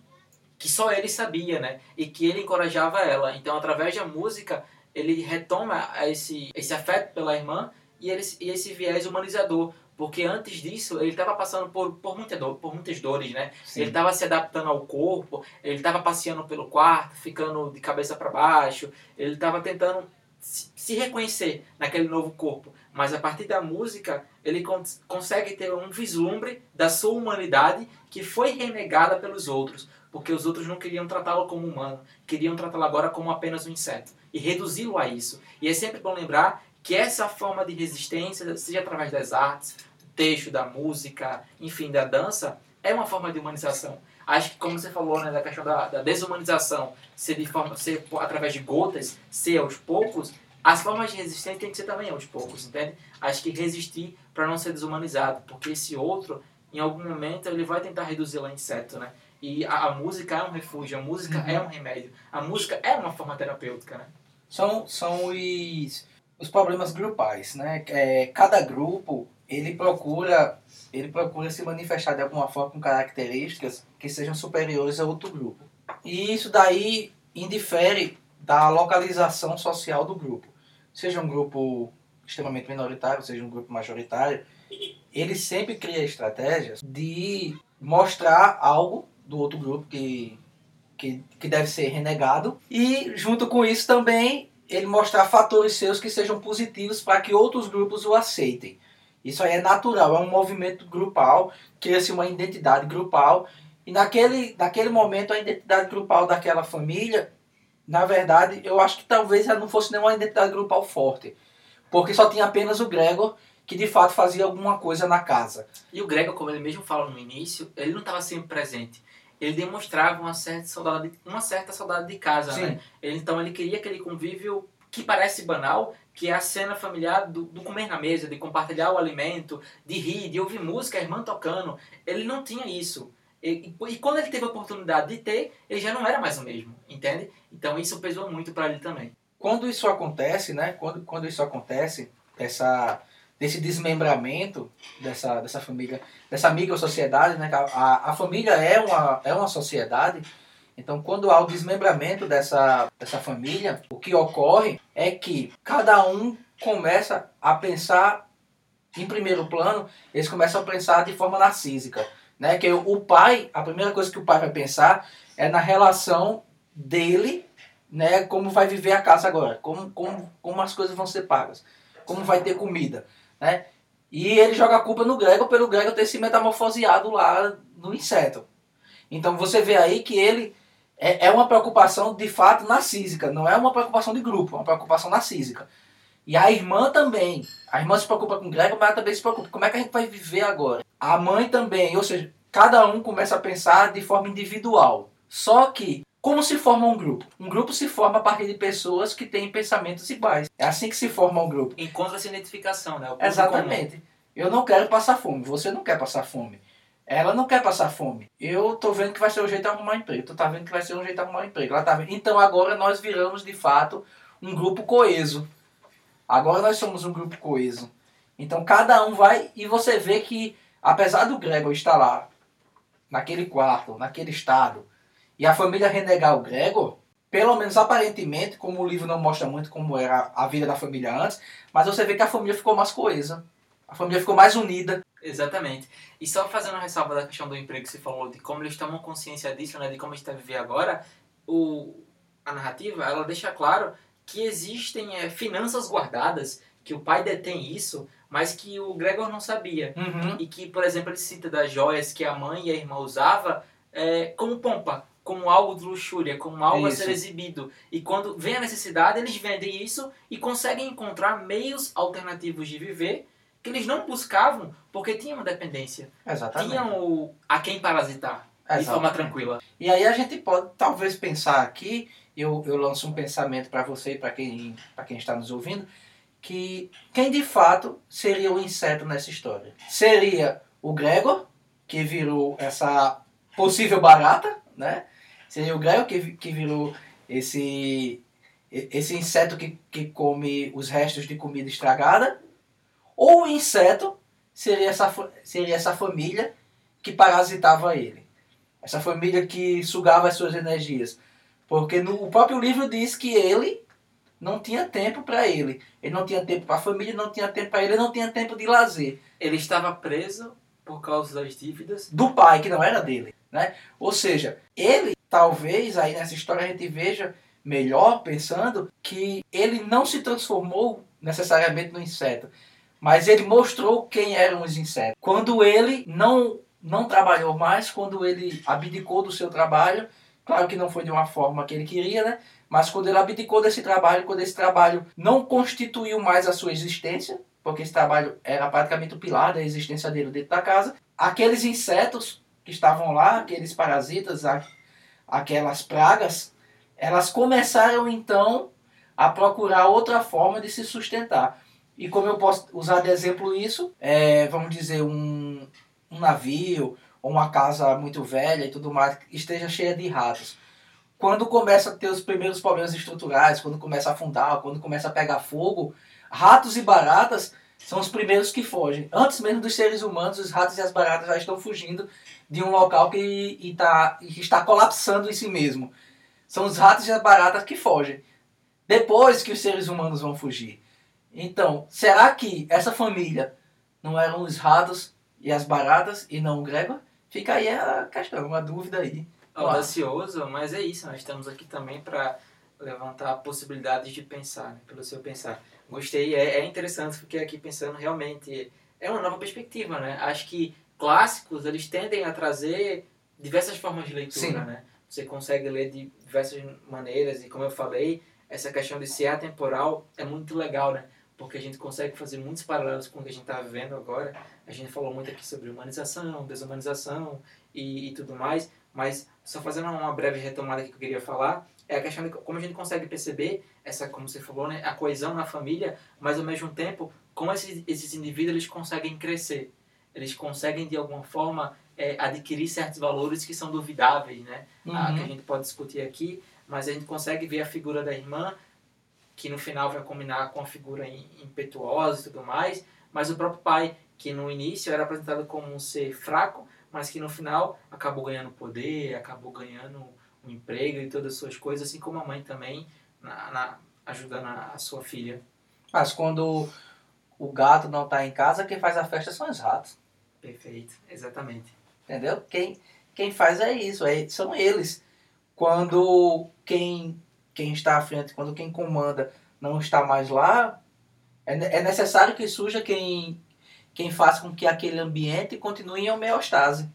que só ele sabia, né? E que ele encorajava ela. Então, através da música, ele retoma esse, esse afeto pela irmã e, ele, e esse viés humanizador. Porque antes disso, ele estava passando por, por, muita dor, por muitas dores, né? Sim. Ele estava se adaptando ao corpo, ele estava passeando pelo quarto, ficando de cabeça para baixo, ele estava tentando se reconhecer naquele novo corpo. Mas a partir da música, ele cons consegue ter um vislumbre da sua humanidade que foi renegada pelos outros porque os outros não queriam tratá-lo como humano, queriam tratá-lo agora como apenas um inseto. e reduzi-lo a isso. E é sempre bom lembrar que essa forma de resistência, seja através das artes, do texto, da música, enfim, da dança, é uma forma de humanização. Acho que, como você falou, né, da questão da, da desumanização, ser de forma, ser através de gotas, ser aos poucos, as formas de resistência tem que ser também aos poucos, entende? Acho que resistir para não ser desumanizado, porque esse outro, em algum momento, ele vai tentar reduzi-lo a inseto, né? E a, a, música é um refúgio, a música uhum. é um remédio, a música é uma forma terapêutica, né? São, são os, os problemas grupais, né? É, cada grupo, ele procura, ele procura se manifestar de alguma forma com características que sejam superiores a outro grupo. E isso daí indifere da localização social do grupo. Seja um grupo extremamente minoritário, seja um grupo majoritário, ele sempre cria estratégias de mostrar algo do outro grupo que, que, que deve ser renegado e, junto com isso, também ele mostrar fatores seus que sejam positivos para que outros grupos o aceitem. Isso aí é natural, é um movimento grupal, cria-se uma identidade grupal e naquele, naquele momento a identidade grupal daquela família, na verdade, eu acho que talvez ela não fosse nenhuma identidade grupal forte, porque só tinha apenas o Gregor que de fato fazia alguma coisa na casa. E o Gregor, como ele mesmo fala no início, ele não estava sempre presente. Ele demonstrava uma certa saudade, uma certa saudade de casa, Sim. né? Ele, então ele queria aquele convívio que parece banal, que é a cena familiar do, do, comer na mesa, de compartilhar o alimento, de rir, de ouvir música, a irmã tocando. Ele não tinha isso. E, e, e, quando ele teve a oportunidade de ter, ele já não era mais o mesmo, entende? Então isso pesou muito para ele também. Quando isso acontece, né? Quando, quando isso acontece, essa desse desmembramento dessa, dessa família, dessa micro-sociedade, né? A, a família é uma, é uma sociedade, então quando há o desmembramento dessa, dessa família, o que ocorre é que cada um começa a pensar, em primeiro plano, eles começam a pensar de forma narcísica. Né? Que o pai, a primeira coisa que o pai vai pensar é na relação dele, né? como vai viver a casa agora, como, como, como as coisas vão ser pagas, como vai ter comida. Né? E ele joga a culpa no Gregor pelo Gregor ter se metamorfoseado lá no inseto. Então você vê aí que ele é, é uma preocupação de fato narcísica, não é uma preocupação de grupo, é uma preocupação narcísica. E a irmã também. A irmã se preocupa com o Gregor, mas ela também se preocupa. Como é que a gente vai viver agora? A mãe também, ou seja, cada um começa a pensar de forma individual. Só que como se forma um grupo? Um grupo se forma a partir de pessoas que têm pensamentos iguais. É assim que se forma um grupo. Encontra essa identificação, né? Exatamente. Comum. Eu não quero passar fome, você não quer passar fome. Ela não quer passar fome. Eu tô vendo que vai ser um jeito de arrumar um emprego. Tu tá vendo que vai ser um jeito de arrumar um emprego. Ela tá vendo. Então agora nós viramos de fato um grupo coeso. Agora nós somos um grupo coeso. Então cada um vai e você vê que apesar do Gregor estar lá naquele quarto, naquele estado, e a família renegar o Gregor, pelo menos aparentemente, como o livro não mostra muito como era a vida da família antes, mas você vê que a família ficou mais coesa. A família ficou mais unida. Exatamente. E só fazendo ressalva da questão do emprego que você falou, de como eles tomam consciência disso, né, de como a gente está vivendo agora, o, a narrativa, ela deixa claro que existem é, finanças guardadas, que o pai detém isso, mas que o Gregor não sabia. Uhum. E que, por exemplo, ele cita das joias que a mãe e a irmã usavam é, como pompa como algo de luxúria, como algo isso. a ser exibido. E quando vem a necessidade, eles vendem isso e conseguem encontrar meios alternativos de viver que eles não buscavam porque tinham dependência. Exatamente. Tinham o, a quem parasitar Exatamente. de forma tranquila. E aí a gente pode talvez pensar aqui, eu, eu lanço um pensamento para você e para quem, quem está nos ouvindo, que quem de fato seria o inseto nessa história? Seria o Gregor, que virou essa possível barata, né? Seria o Gaio que, que virou esse, esse inseto que, que come os restos de comida estragada. Ou o inseto seria essa, seria essa família que parasitava ele. Essa família que sugava as suas energias. Porque no, o próprio livro diz que ele não tinha tempo para ele. Ele não tinha tempo para a família, não tinha tempo para ele, não tinha tempo de lazer. Ele estava preso por causa das dívidas do pai, que não era dele. Né? Ou seja, ele talvez aí nessa história a gente veja melhor pensando que ele não se transformou necessariamente no inseto, mas ele mostrou quem eram os insetos. Quando ele não não trabalhou mais, quando ele abdicou do seu trabalho, claro que não foi de uma forma que ele queria, né? Mas quando ele abdicou desse trabalho, quando esse trabalho não constituiu mais a sua existência, porque esse trabalho era praticamente o pilar da existência dele dentro da casa, aqueles insetos que estavam lá, aqueles parasitas, aquelas pragas, elas começaram então a procurar outra forma de se sustentar. E como eu posso usar de exemplo isso, é, vamos dizer, um, um navio ou uma casa muito velha e tudo mais, esteja cheia de ratos. Quando começa a ter os primeiros problemas estruturais, quando começa a afundar, quando começa a pegar fogo, ratos e baratas são os primeiros que fogem. Antes mesmo dos seres humanos, os ratos e as baratas já estão fugindo de um local que está, está colapsando em si mesmo. São os ratos e as baratas que fogem. Depois que os seres humanos vão fugir. Então, será que essa família não eram os ratos e as baratas e não o Gregor? Fica aí a questão, uma dúvida aí. Audacioso, mas é isso. Nós estamos aqui também para levantar possibilidades de pensar, né, pelo seu pensar. Gostei, é, é interessante porque aqui pensando realmente é uma nova perspectiva, né? Acho que clássicos eles tendem a trazer diversas formas de leitura, Sim. né? Você consegue ler de diversas maneiras e como eu falei, essa questão de ser atemporal é muito legal, né? Porque a gente consegue fazer muitos paralelos com o que a gente está vivendo agora. A gente falou muito aqui sobre humanização, desumanização e, e tudo mais, mas só fazendo uma breve retomada que eu queria falar, é a questão de como a gente consegue perceber essa, como você falou, né, a coesão na família, mas ao mesmo tempo, como esses, esses indivíduos eles conseguem crescer. Eles conseguem, de alguma forma, é, adquirir certos valores que são duvidáveis, né? Uhum. Ah, que a gente pode discutir aqui, mas a gente consegue ver a figura da irmã, que no final vai combinar com a figura impetuosa e tudo mais, mas o próprio pai, que no início era apresentado como um ser fraco, mas que no final acabou ganhando poder, acabou ganhando um emprego e todas as suas coisas, assim como a mãe também, na, na ajudando a, a, sua filha. Mas quando o gato não está em casa, quem faz a festa são os ratos. Perfeito, exatamente. Entendeu? Quem, quem faz é isso, é, são eles. Quando quem, quem está à frente, quando quem comanda não está mais lá, é, é necessário que surja quem, quem faça com que aquele ambiente continue em homeostase.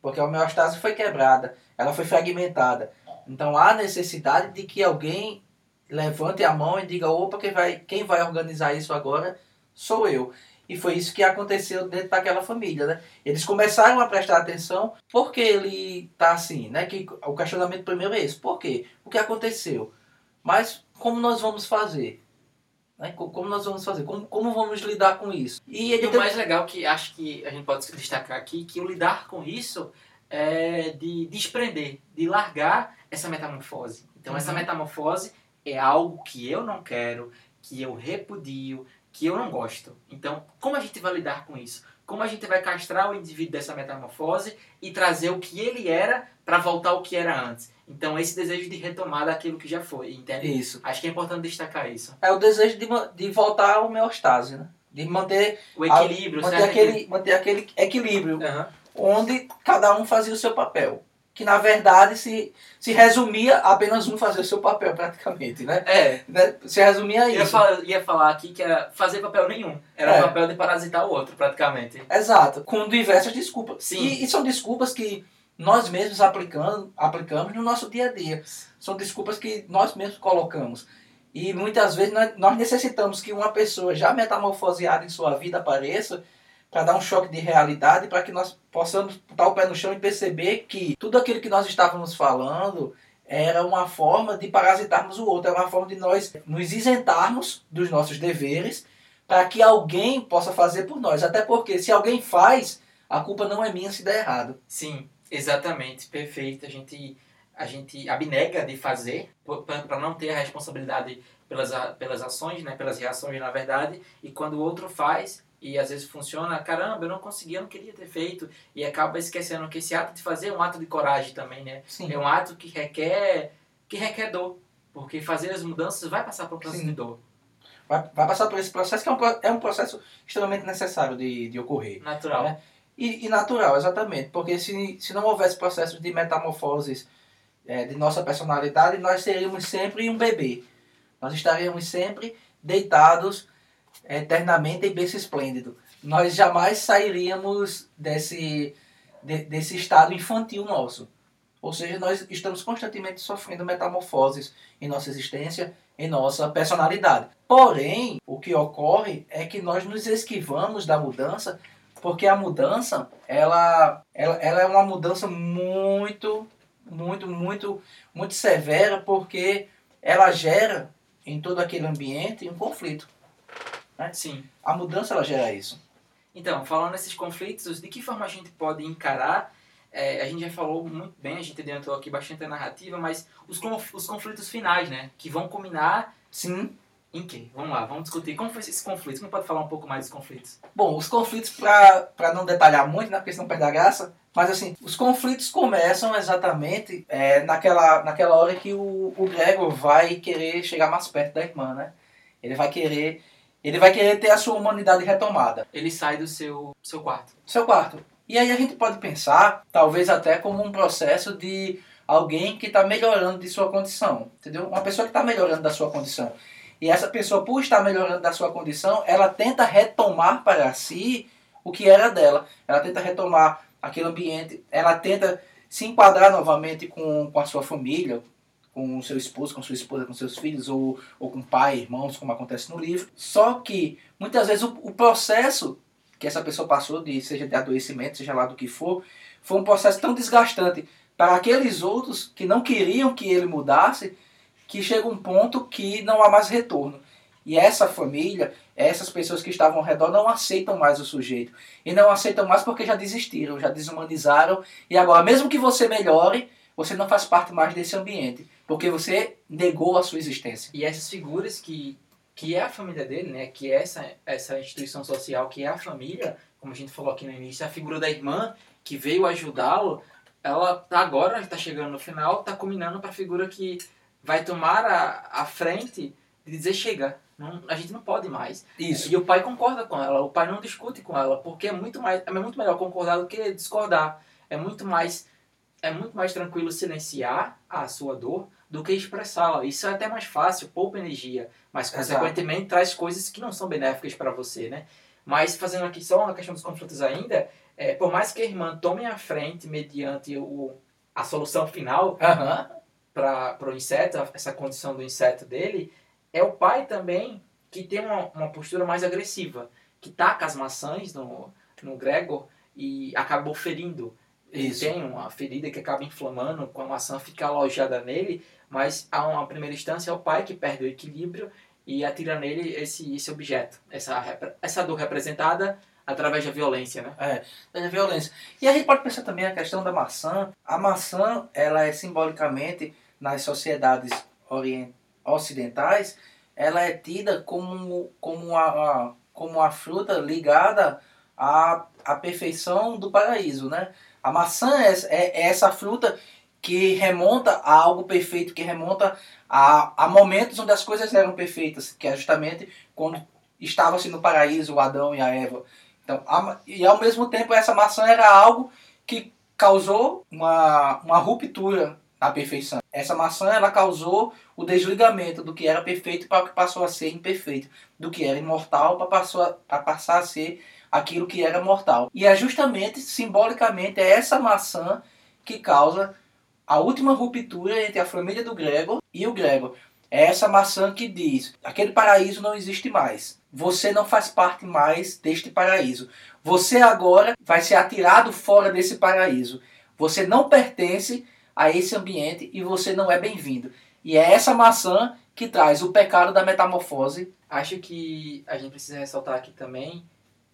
Porque a homeostase foi quebrada, ela foi fragmentada. Então há necessidade de que alguém levante a mão e diga: opa, quem vai, quem vai organizar isso agora sou eu. E foi isso que aconteceu dentro daquela família, né? Eles começaram a prestar atenção porque ele tá assim, né? Que o questionamento primeiro é esse: por quê? O que aconteceu? Mas como nós vamos fazer? Né? Como nós vamos fazer? Como, como vamos lidar com isso? E, e o tem... mais legal que acho que a gente pode destacar aqui, que o lidar com isso é de desprender, de largar essa metamorfose. Então, uhum. essa metamorfose é algo que eu não quero, que eu repudio, que eu não gosto. Então, como a gente vai lidar com isso? Como a gente vai castrar o indivíduo dessa metamorfose e trazer o que ele era para voltar ao que era antes? Então, esse desejo de retomar daquilo que já foi, entende? Isso. Acho que é importante destacar isso. É o desejo de, de voltar ao homeostase, né? De manter... O equilíbrio, a, manter, aquele, manter aquele equilíbrio, uhum. onde cada um fazia o seu papel. Que, na verdade, se, se resumia a apenas um fazer o seu papel, praticamente, né? É. Né? Se resumia a isso. Eu ia falar, ia falar aqui que era fazer papel nenhum. Era é. o papel de parasitar o outro, praticamente. Exato. Com diversas desculpas. Sim. E, e são desculpas que nós mesmos aplicando, aplicamos no nosso dia a dia. São desculpas que nós mesmos colocamos. E muitas vezes nós necessitamos que uma pessoa já metamorfoseada em sua vida apareça para dar um choque de realidade, para que nós possamos botar o pé no chão e perceber que tudo aquilo que nós estávamos falando era uma forma de parasitarmos o outro, era uma forma de nós nos isentarmos dos nossos deveres para que alguém possa fazer por nós. Até porque se alguém faz, a culpa não é minha se der errado. Sim. Exatamente, perfeito. A gente, a gente abnega de fazer para não ter a responsabilidade pelas, pelas ações, né, pelas reações, na verdade, e quando o outro faz e às vezes funciona, caramba, eu não consegui, eu não queria ter feito, e acaba esquecendo que esse ato de fazer é um ato de coragem também, né? Sim. É um ato que requer, que requer dor, porque fazer as mudanças vai passar por um processo Sim. de dor. Vai, vai passar por esse processo que é um, é um processo extremamente necessário de, de ocorrer. Natural. Né? E, e, natural, exatamente. Porque se, se não houvesse processos de metamorfoses é, de nossa personalidade, nós seríamos sempre um bebê. Nós estaríamos sempre deitados eternamente em berço esplêndido. Nós jamais sairíamos desse, de, desse estado infantil nosso. Ou seja, nós estamos constantemente sofrendo metamorfoses em nossa existência, em nossa personalidade. Porém, o que ocorre é que nós nos esquivamos da mudança, porque a mudança, ela, ela, ela é uma mudança muito, muito, muito, muito severa, porque ela gera em todo aquele ambiente um conflito. Né? Sim. A mudança ela gera isso. Então, falando nesses conflitos, de que forma a gente pode encarar? é, a gente já falou muito bem, a gente adiantou aqui bastante a narrativa, mas os, conf- os conflitos finais, né? Que vão culminar Sim. em quê? Vamos lá, vamos discutir. Como foi esses conflitos? Como pode falar um pouco mais dos conflitos? Bom, os conflitos, para não detalhar muito, né, porque senão perde a graça, mas assim, os conflitos começam exatamente é, naquela, naquela hora que o, o Gregor vai querer chegar mais perto da irmã, né? Ele vai querer, ele vai querer ter a sua humanidade retomada. Ele sai do seu, seu quarto. Seu quarto. E aí a gente pode pensar, talvez até como um processo de alguém que está melhorando de sua condição, entendeu? Uma pessoa que está melhorando da sua condição. E essa pessoa, por estar melhorando da sua condição, ela tenta retomar para si o que era dela. Ela tenta retomar aquele ambiente, ela tenta se enquadrar novamente com, com a sua família, com o seu esposo, com sua esposa, com seus filhos, ou, ou com pai, irmãos, como acontece no livro. Só que, muitas vezes, o, o processo que essa pessoa passou, de, seja de adoecimento, seja lá do que for, foi um processo tão desgastante para aqueles outros que não queriam que ele mudasse, que chega um ponto que não há mais retorno. E essa família, essas pessoas que estavam ao redor não aceitam mais o sujeito. E não aceitam mais porque já desistiram, já desumanizaram. E agora, mesmo que você melhore, você não faz parte mais desse ambiente. Porque você negou a sua existência. E essas figuras que, que é a família dele, né? Que é essa, essa instituição social, que é a família, como a gente falou aqui no início, a figura da irmã que veio ajudá-lo, ela tá agora, está chegando no final, tá culminando para a figura que vai tomar a, a frente de dizer chega, não, a gente não pode mais. Isso. E o pai concorda com ela, o pai não discute com ela, porque é muito mais, é muito melhor concordar do que discordar. É muito mais é muito mais tranquilo silenciar a sua dor do que expressá-la. Isso é até mais fácil, poupa energia, mas Exato. consequentemente traz coisas que não são benéficas para você, né? Mas fazendo aqui só uma questão dos conflitos ainda, é, por mais que a irmã tome a frente mediante o, a solução final Aham. para o inseto, essa condição do inseto dele, é o pai também que tem uma, uma postura mais agressiva, que taca as maçãs no, no Gregor e acabou ferindo. Ele Isso. tem uma ferida que acaba inflamando, com a maçã fica alojada nele, mas a uma primeira instância é o pai que perde o equilíbrio e atira nele esse, esse objeto, essa, essa dor representada através da violência, né? da violência. E a gente pode pensar também a questão da maçã. A maçã, ela é simbolicamente, nas sociedades orien- ocidentais, ela é tida como, como, a, a- como a fruta ligada à, à perfeição do paraíso, né? A maçã é, é- é essa fruta que remonta a algo perfeito, que remonta a, a momentos onde as coisas eram perfeitas, que é justamente quando estava-se no paraíso Adão e a Eva. Então, a- e ao mesmo tempo essa maçã era algo que causou uma, uma ruptura na perfeição. Essa maçã ela causou o desligamento do que era perfeito para o que passou a ser imperfeito, do que era imortal para passou a, para passar a ser aquilo que era mortal. E é justamente simbolicamente é essa maçã que causa a última ruptura entre a família do Gregor e o Gregor. É essa maçã que diz: aquele paraíso não existe mais. Você não faz parte mais deste paraíso. Você agora vai ser atirado fora desse paraíso. Você não pertence a esse ambiente e você não é bem-vindo. E é essa maçã que traz o pecado da metamorfose. Acho que a gente precisa ressaltar aqui também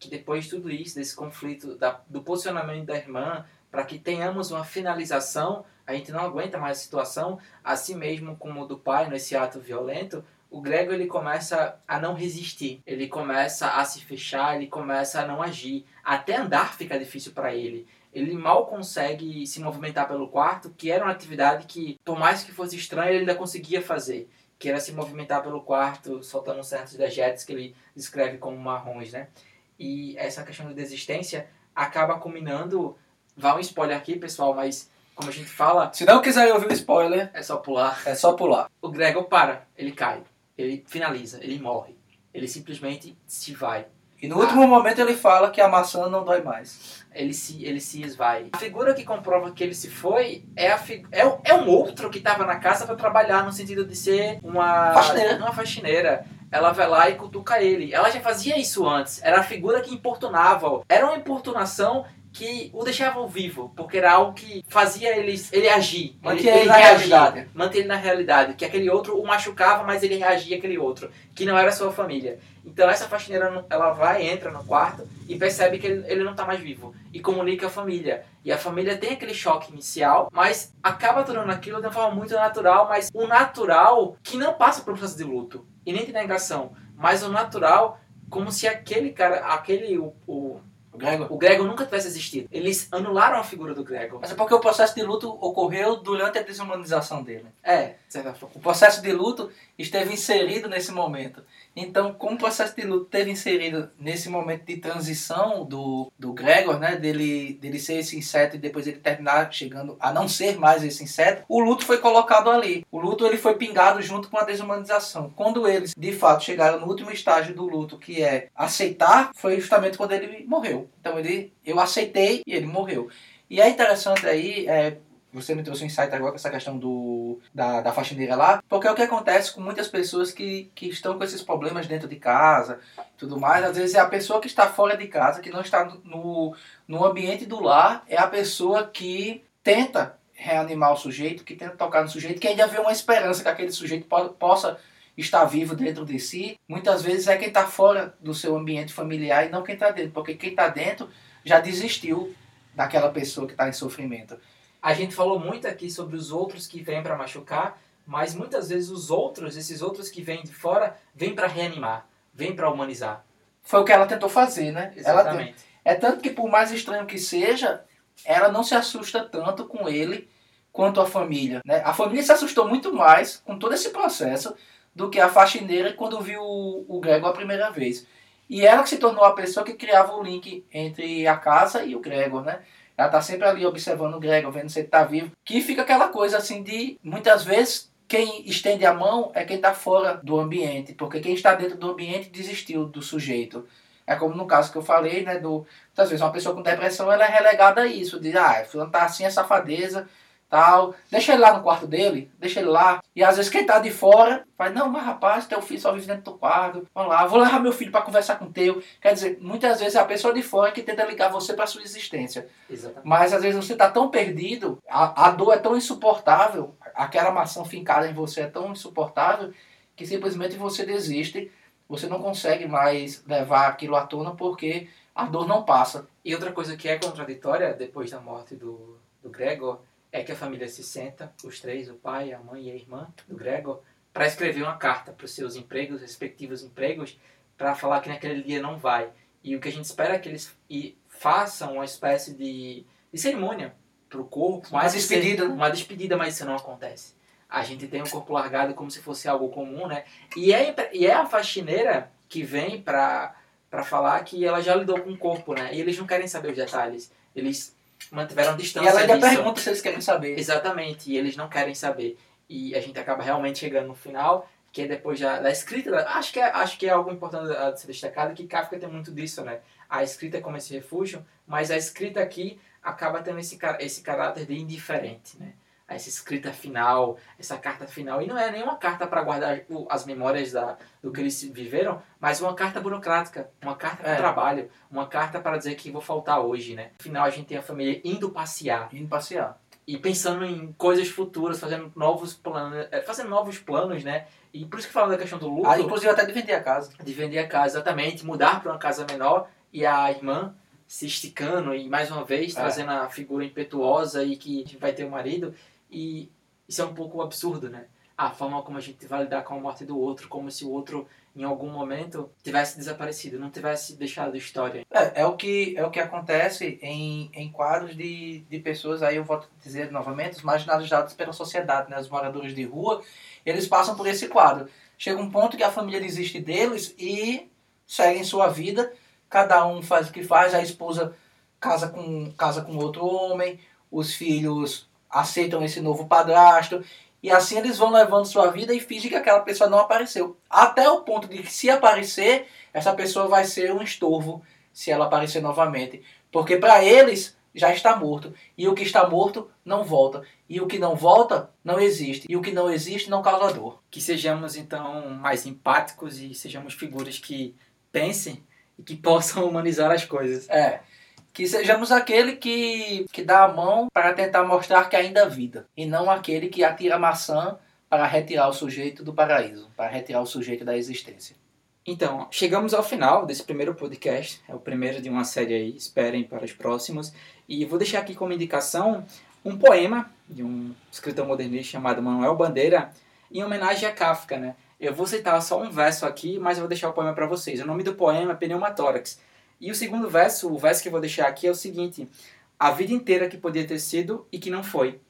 que depois de tudo isso, desse conflito, da- do posicionamento da irmã, para que tenhamos uma finalização, a gente não aguenta mais a situação, assim mesmo como do pai nesse ato violento, o Gregor ele começa a não resistir, ele começa a se fechar, ele começa a não agir, até andar fica difícil para ele. Ele mal consegue se movimentar pelo quarto, que era uma atividade que, por mais que fosse estranha, ele ainda conseguia fazer que era se movimentar pelo quarto, soltando certos dejetos que ele descreve como marrons, né? E essa questão de desistência acaba culminando. Vai um spoiler aqui, pessoal, mas como a gente fala, Se não quiser ouvir o spoiler, é só pular. é só pular. O Gregor para, ele cai, ele finaliza, ele morre. Ele simplesmente se vai. E no último momento ele fala que a maçã não dói mais. ele se, ele se esvai. A figura que comprova que ele se foi é, a é, é um outro que estava na casa para trabalhar, no sentido de ser uma Faxineira. uma faxineira. Ela vai lá e cutuca ele. Ela já fazia isso antes. Era a figura que importunava. Era uma importunação que o deixava vivo, porque era algo que fazia ele, ele agir. Mantinha ele na realidade. Manter ele na realidade. Que aquele outro o machucava, mas ele reagia àquele outro, que não era sua família. Então essa faxineira, ela vai, entra no quarto e percebe que ele, ele não tá mais vivo. E comunica à família. E a família tem aquele choque inicial, mas acaba tornando aquilo de uma forma muito natural, mas o natural que não passa por um processo de luto e nem de negação, mas o natural como se aquele cara, aquele, o, o, O Gregor. o Gregor nunca tivesse existido. Eles anularam a figura do Gregor. Mas é porque o processo de luto ocorreu durante a desumanização dele. É, de certa forma. O processo de luto esteve inserido nesse momento. Então, como o processo de luto esteve inserido nesse momento de transição do, do Gregor, né, dele, dele ser esse inseto e depois ele terminar chegando a não ser mais esse inseto, o luto foi colocado ali. O luto ele foi pingado junto com a desumanização. Quando eles, de fato, chegaram no último estágio do luto, que é aceitar, foi justamente quando ele morreu. Então, ele, eu aceitei e ele morreu. E é interessante aí, é, você me trouxe um insight agora com essa questão do, da, da faxineira lá, porque é o que acontece com muitas pessoas que, que estão com esses problemas dentro de casa tudo mais. Às vezes é a pessoa que está fora de casa, que não está no, no ambiente do lar, é a pessoa que tenta reanimar o sujeito, que tenta tocar no sujeito, que ainda vê uma esperança que aquele sujeito po- possa estar vivo dentro de si. Muitas vezes é quem está fora do seu ambiente familiar e não quem está dentro, porque quem está dentro já desistiu daquela pessoa que está em sofrimento. A gente falou muito aqui sobre os outros que vêm para machucar, mas muitas vezes os outros, esses outros que vêm de fora, vêm para reanimar, vêm para humanizar. Foi o que ela tentou fazer, né? Ela te- Exatamente. é tanto que, por mais estranho que seja, ela não se assusta tanto com ele quanto a família. Né? A família se assustou muito mais com todo esse processo do que a faxineira quando viu o, o Gregor a primeira vez. E ela que se tornou a pessoa que criava o link entre a casa e o Gregor, né? Ela tá sempre ali observando o Gregor, vendo se ele tá vivo. Que fica aquela coisa assim de, muitas vezes, quem estende a mão é quem está fora do ambiente, porque quem está dentro do ambiente desistiu do sujeito. É como no caso que eu falei, né, do muitas vezes uma pessoa com depressão ela é relegada a isso, de ah, fulano tá assim, é safadeza, tal, deixa ele lá no quarto dele, deixa ele lá. E às vezes quem tá de fora faz, não, mas rapaz, teu filho só vive dentro do quarto, vamos lá, vou levar meu filho para conversar com teu. Quer dizer, muitas vezes é a pessoa de fora que tenta ligar você para sua existência. Exatamente. Mas às vezes você tá tão perdido, a, a dor é tão insuportável, aquela maçã fincada em você é tão insuportável, que simplesmente você desiste, você não consegue mais levar aquilo à tona porque a dor não passa. E outra coisa que é contraditória depois da morte do, do Gregor é que a família se senta, os três, o pai, a mãe e a irmã do Gregor, para escrever uma carta para os seus empregos, respectivos empregos, para falar que naquele dia não vai. E o que a gente espera é que eles e façam uma espécie de, de cerimônia para o corpo, Uma despedida, né? Uma despedida, mas isso não acontece. A gente tem o corpo largado como se fosse algo comum, né? E é, e é a faxineira que vem para para falar que ela já lidou com o corpo, né? E eles não querem saber os detalhes. Eles mantiveram E distância ela ainda disso. pergunta se eles querem saber. Exatamente, e eles não querem saber. E a gente acaba realmente chegando no final, que é depois já da escrita. Acho que é, acho que é algo importante a ser destacado, que Kafka tem muito disso, né? A escrita como esse refúgio, mas a escrita aqui acaba tendo esse, esse caráter de indiferente, né? Essa escrita final, essa carta final. E não é nenhuma carta para guardar as memórias da, do que eles viveram, mas uma carta burocrática, uma carta para É. trabalho, uma carta para dizer que vou faltar hoje, né? No final a gente tem a família indo passear Indo passear. e pensando em coisas futuras, fazendo novos planos, é, fazendo novos planos, né? E por isso que falando da questão do luto, Ah, inclusive até de vender a casa. de vender a casa, exatamente, mudar para uma casa menor e a irmã se esticando e mais uma vez É. trazendo a figura impetuosa e que a vai ter o marido e isso é um pouco absurdo, né? A forma como a gente vai lidar com a morte do outro, como se o outro em algum momento tivesse desaparecido, não tivesse deixado história. É, é o que, é o que acontece em, em quadros de, de pessoas, aí eu vou dizer novamente, os marginalizados pela sociedade, né? os moradores de rua, eles passam por esse quadro. Chega um ponto que a família desiste deles e seguem sua vida, cada um faz o que faz, a esposa casa com, casa com outro homem, os filhos aceitam esse novo padrasto, E assim eles vão levando sua vida e fingem que aquela pessoa não apareceu. Até o ponto de que se aparecer, essa pessoa vai ser um estorvo se ela aparecer novamente. Porque para eles já está morto. E o que está morto não volta. E o que não volta não existe. E o que não existe não causa dor. Que sejamos então mais empáticos e sejamos figuras que pensem e que possam humanizar as coisas. É. Que sejamos aquele que, que dá a mão para tentar mostrar que ainda há vida. E não aquele que atira a maçã para retirar o sujeito do paraíso, para retirar o sujeito da existência. Então, chegamos ao final desse primeiro podcast. É o primeiro de uma série aí, esperem para os próximos. E vou deixar aqui como indicação um poema de um escritor modernista chamado Manuel Bandeira, em homenagem a Kafka, né? Eu vou citar só um verso aqui, mas eu vou deixar o poema para vocês. O nome do poema é Pneumatórax. E o segundo verso, o verso que eu vou deixar aqui é o seguinte: A vida inteira que podia ter sido e que não foi.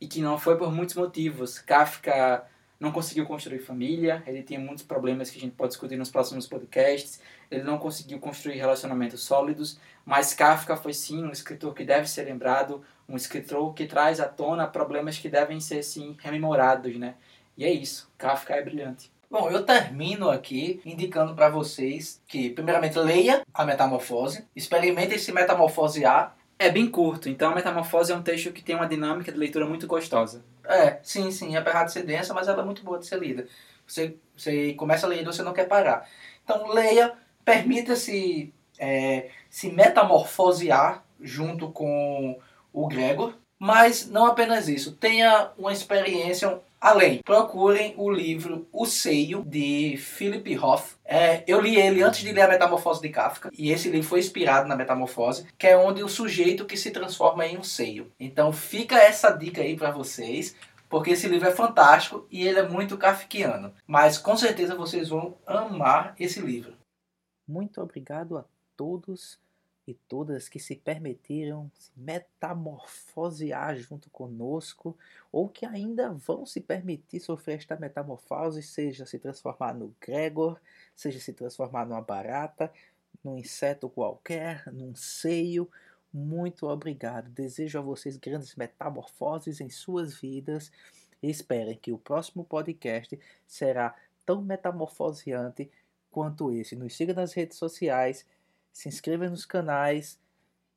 E que não foi por muitos motivos. Kafka não conseguiu construir família, ele tinha muitos problemas que a gente pode discutir nos próximos podcasts, ele não conseguiu construir relacionamentos sólidos, mas Kafka foi sim um escritor que deve ser lembrado, um escritor que traz à tona problemas que devem ser sim rememorados, né? E é isso, Kafka é brilhante. Bom, eu termino aqui indicando para vocês que, primeiramente, leia a Metamorfose, experimentem se metamorfosear. É bem curto, então a Metamorfose é um texto que tem uma dinâmica de leitura muito gostosa. É, sim, sim, apesar de ser densa, mas ela é muito boa de ser lida. Você, você começa a ler e você não quer parar. Então leia, permita-se é, se metamorfosear junto com o Gregor, mas não apenas isso, tenha uma experiência além. Procurem o livro O Seio, de Philip Hoff. É, eu li ele antes de ler a Metamorfose de Kafka, e esse livro foi inspirado na Metamorfose, que é onde o sujeito que se transforma em um seio. Então fica essa dica aí para vocês, porque esse livro é fantástico e ele é muito kafkiano. Mas com certeza vocês vão amar esse livro. Muito obrigado a todos e todas que se permitiram se metamorfosear junto conosco, ou que ainda vão se permitir sofrer esta metamorfose, seja se transformar no Gregor, seja se transformar numa barata, num inseto qualquer, num seio. Muito obrigado. Desejo a vocês grandes metamorfoses em suas vidas e esperem que o próximo podcast será tão metamorfoseante quanto esse. Nos siga nas redes sociais se inscreva nos canais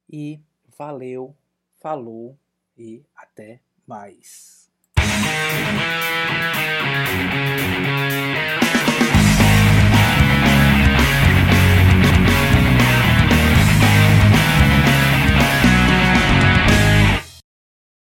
e valeu, falou e até mais.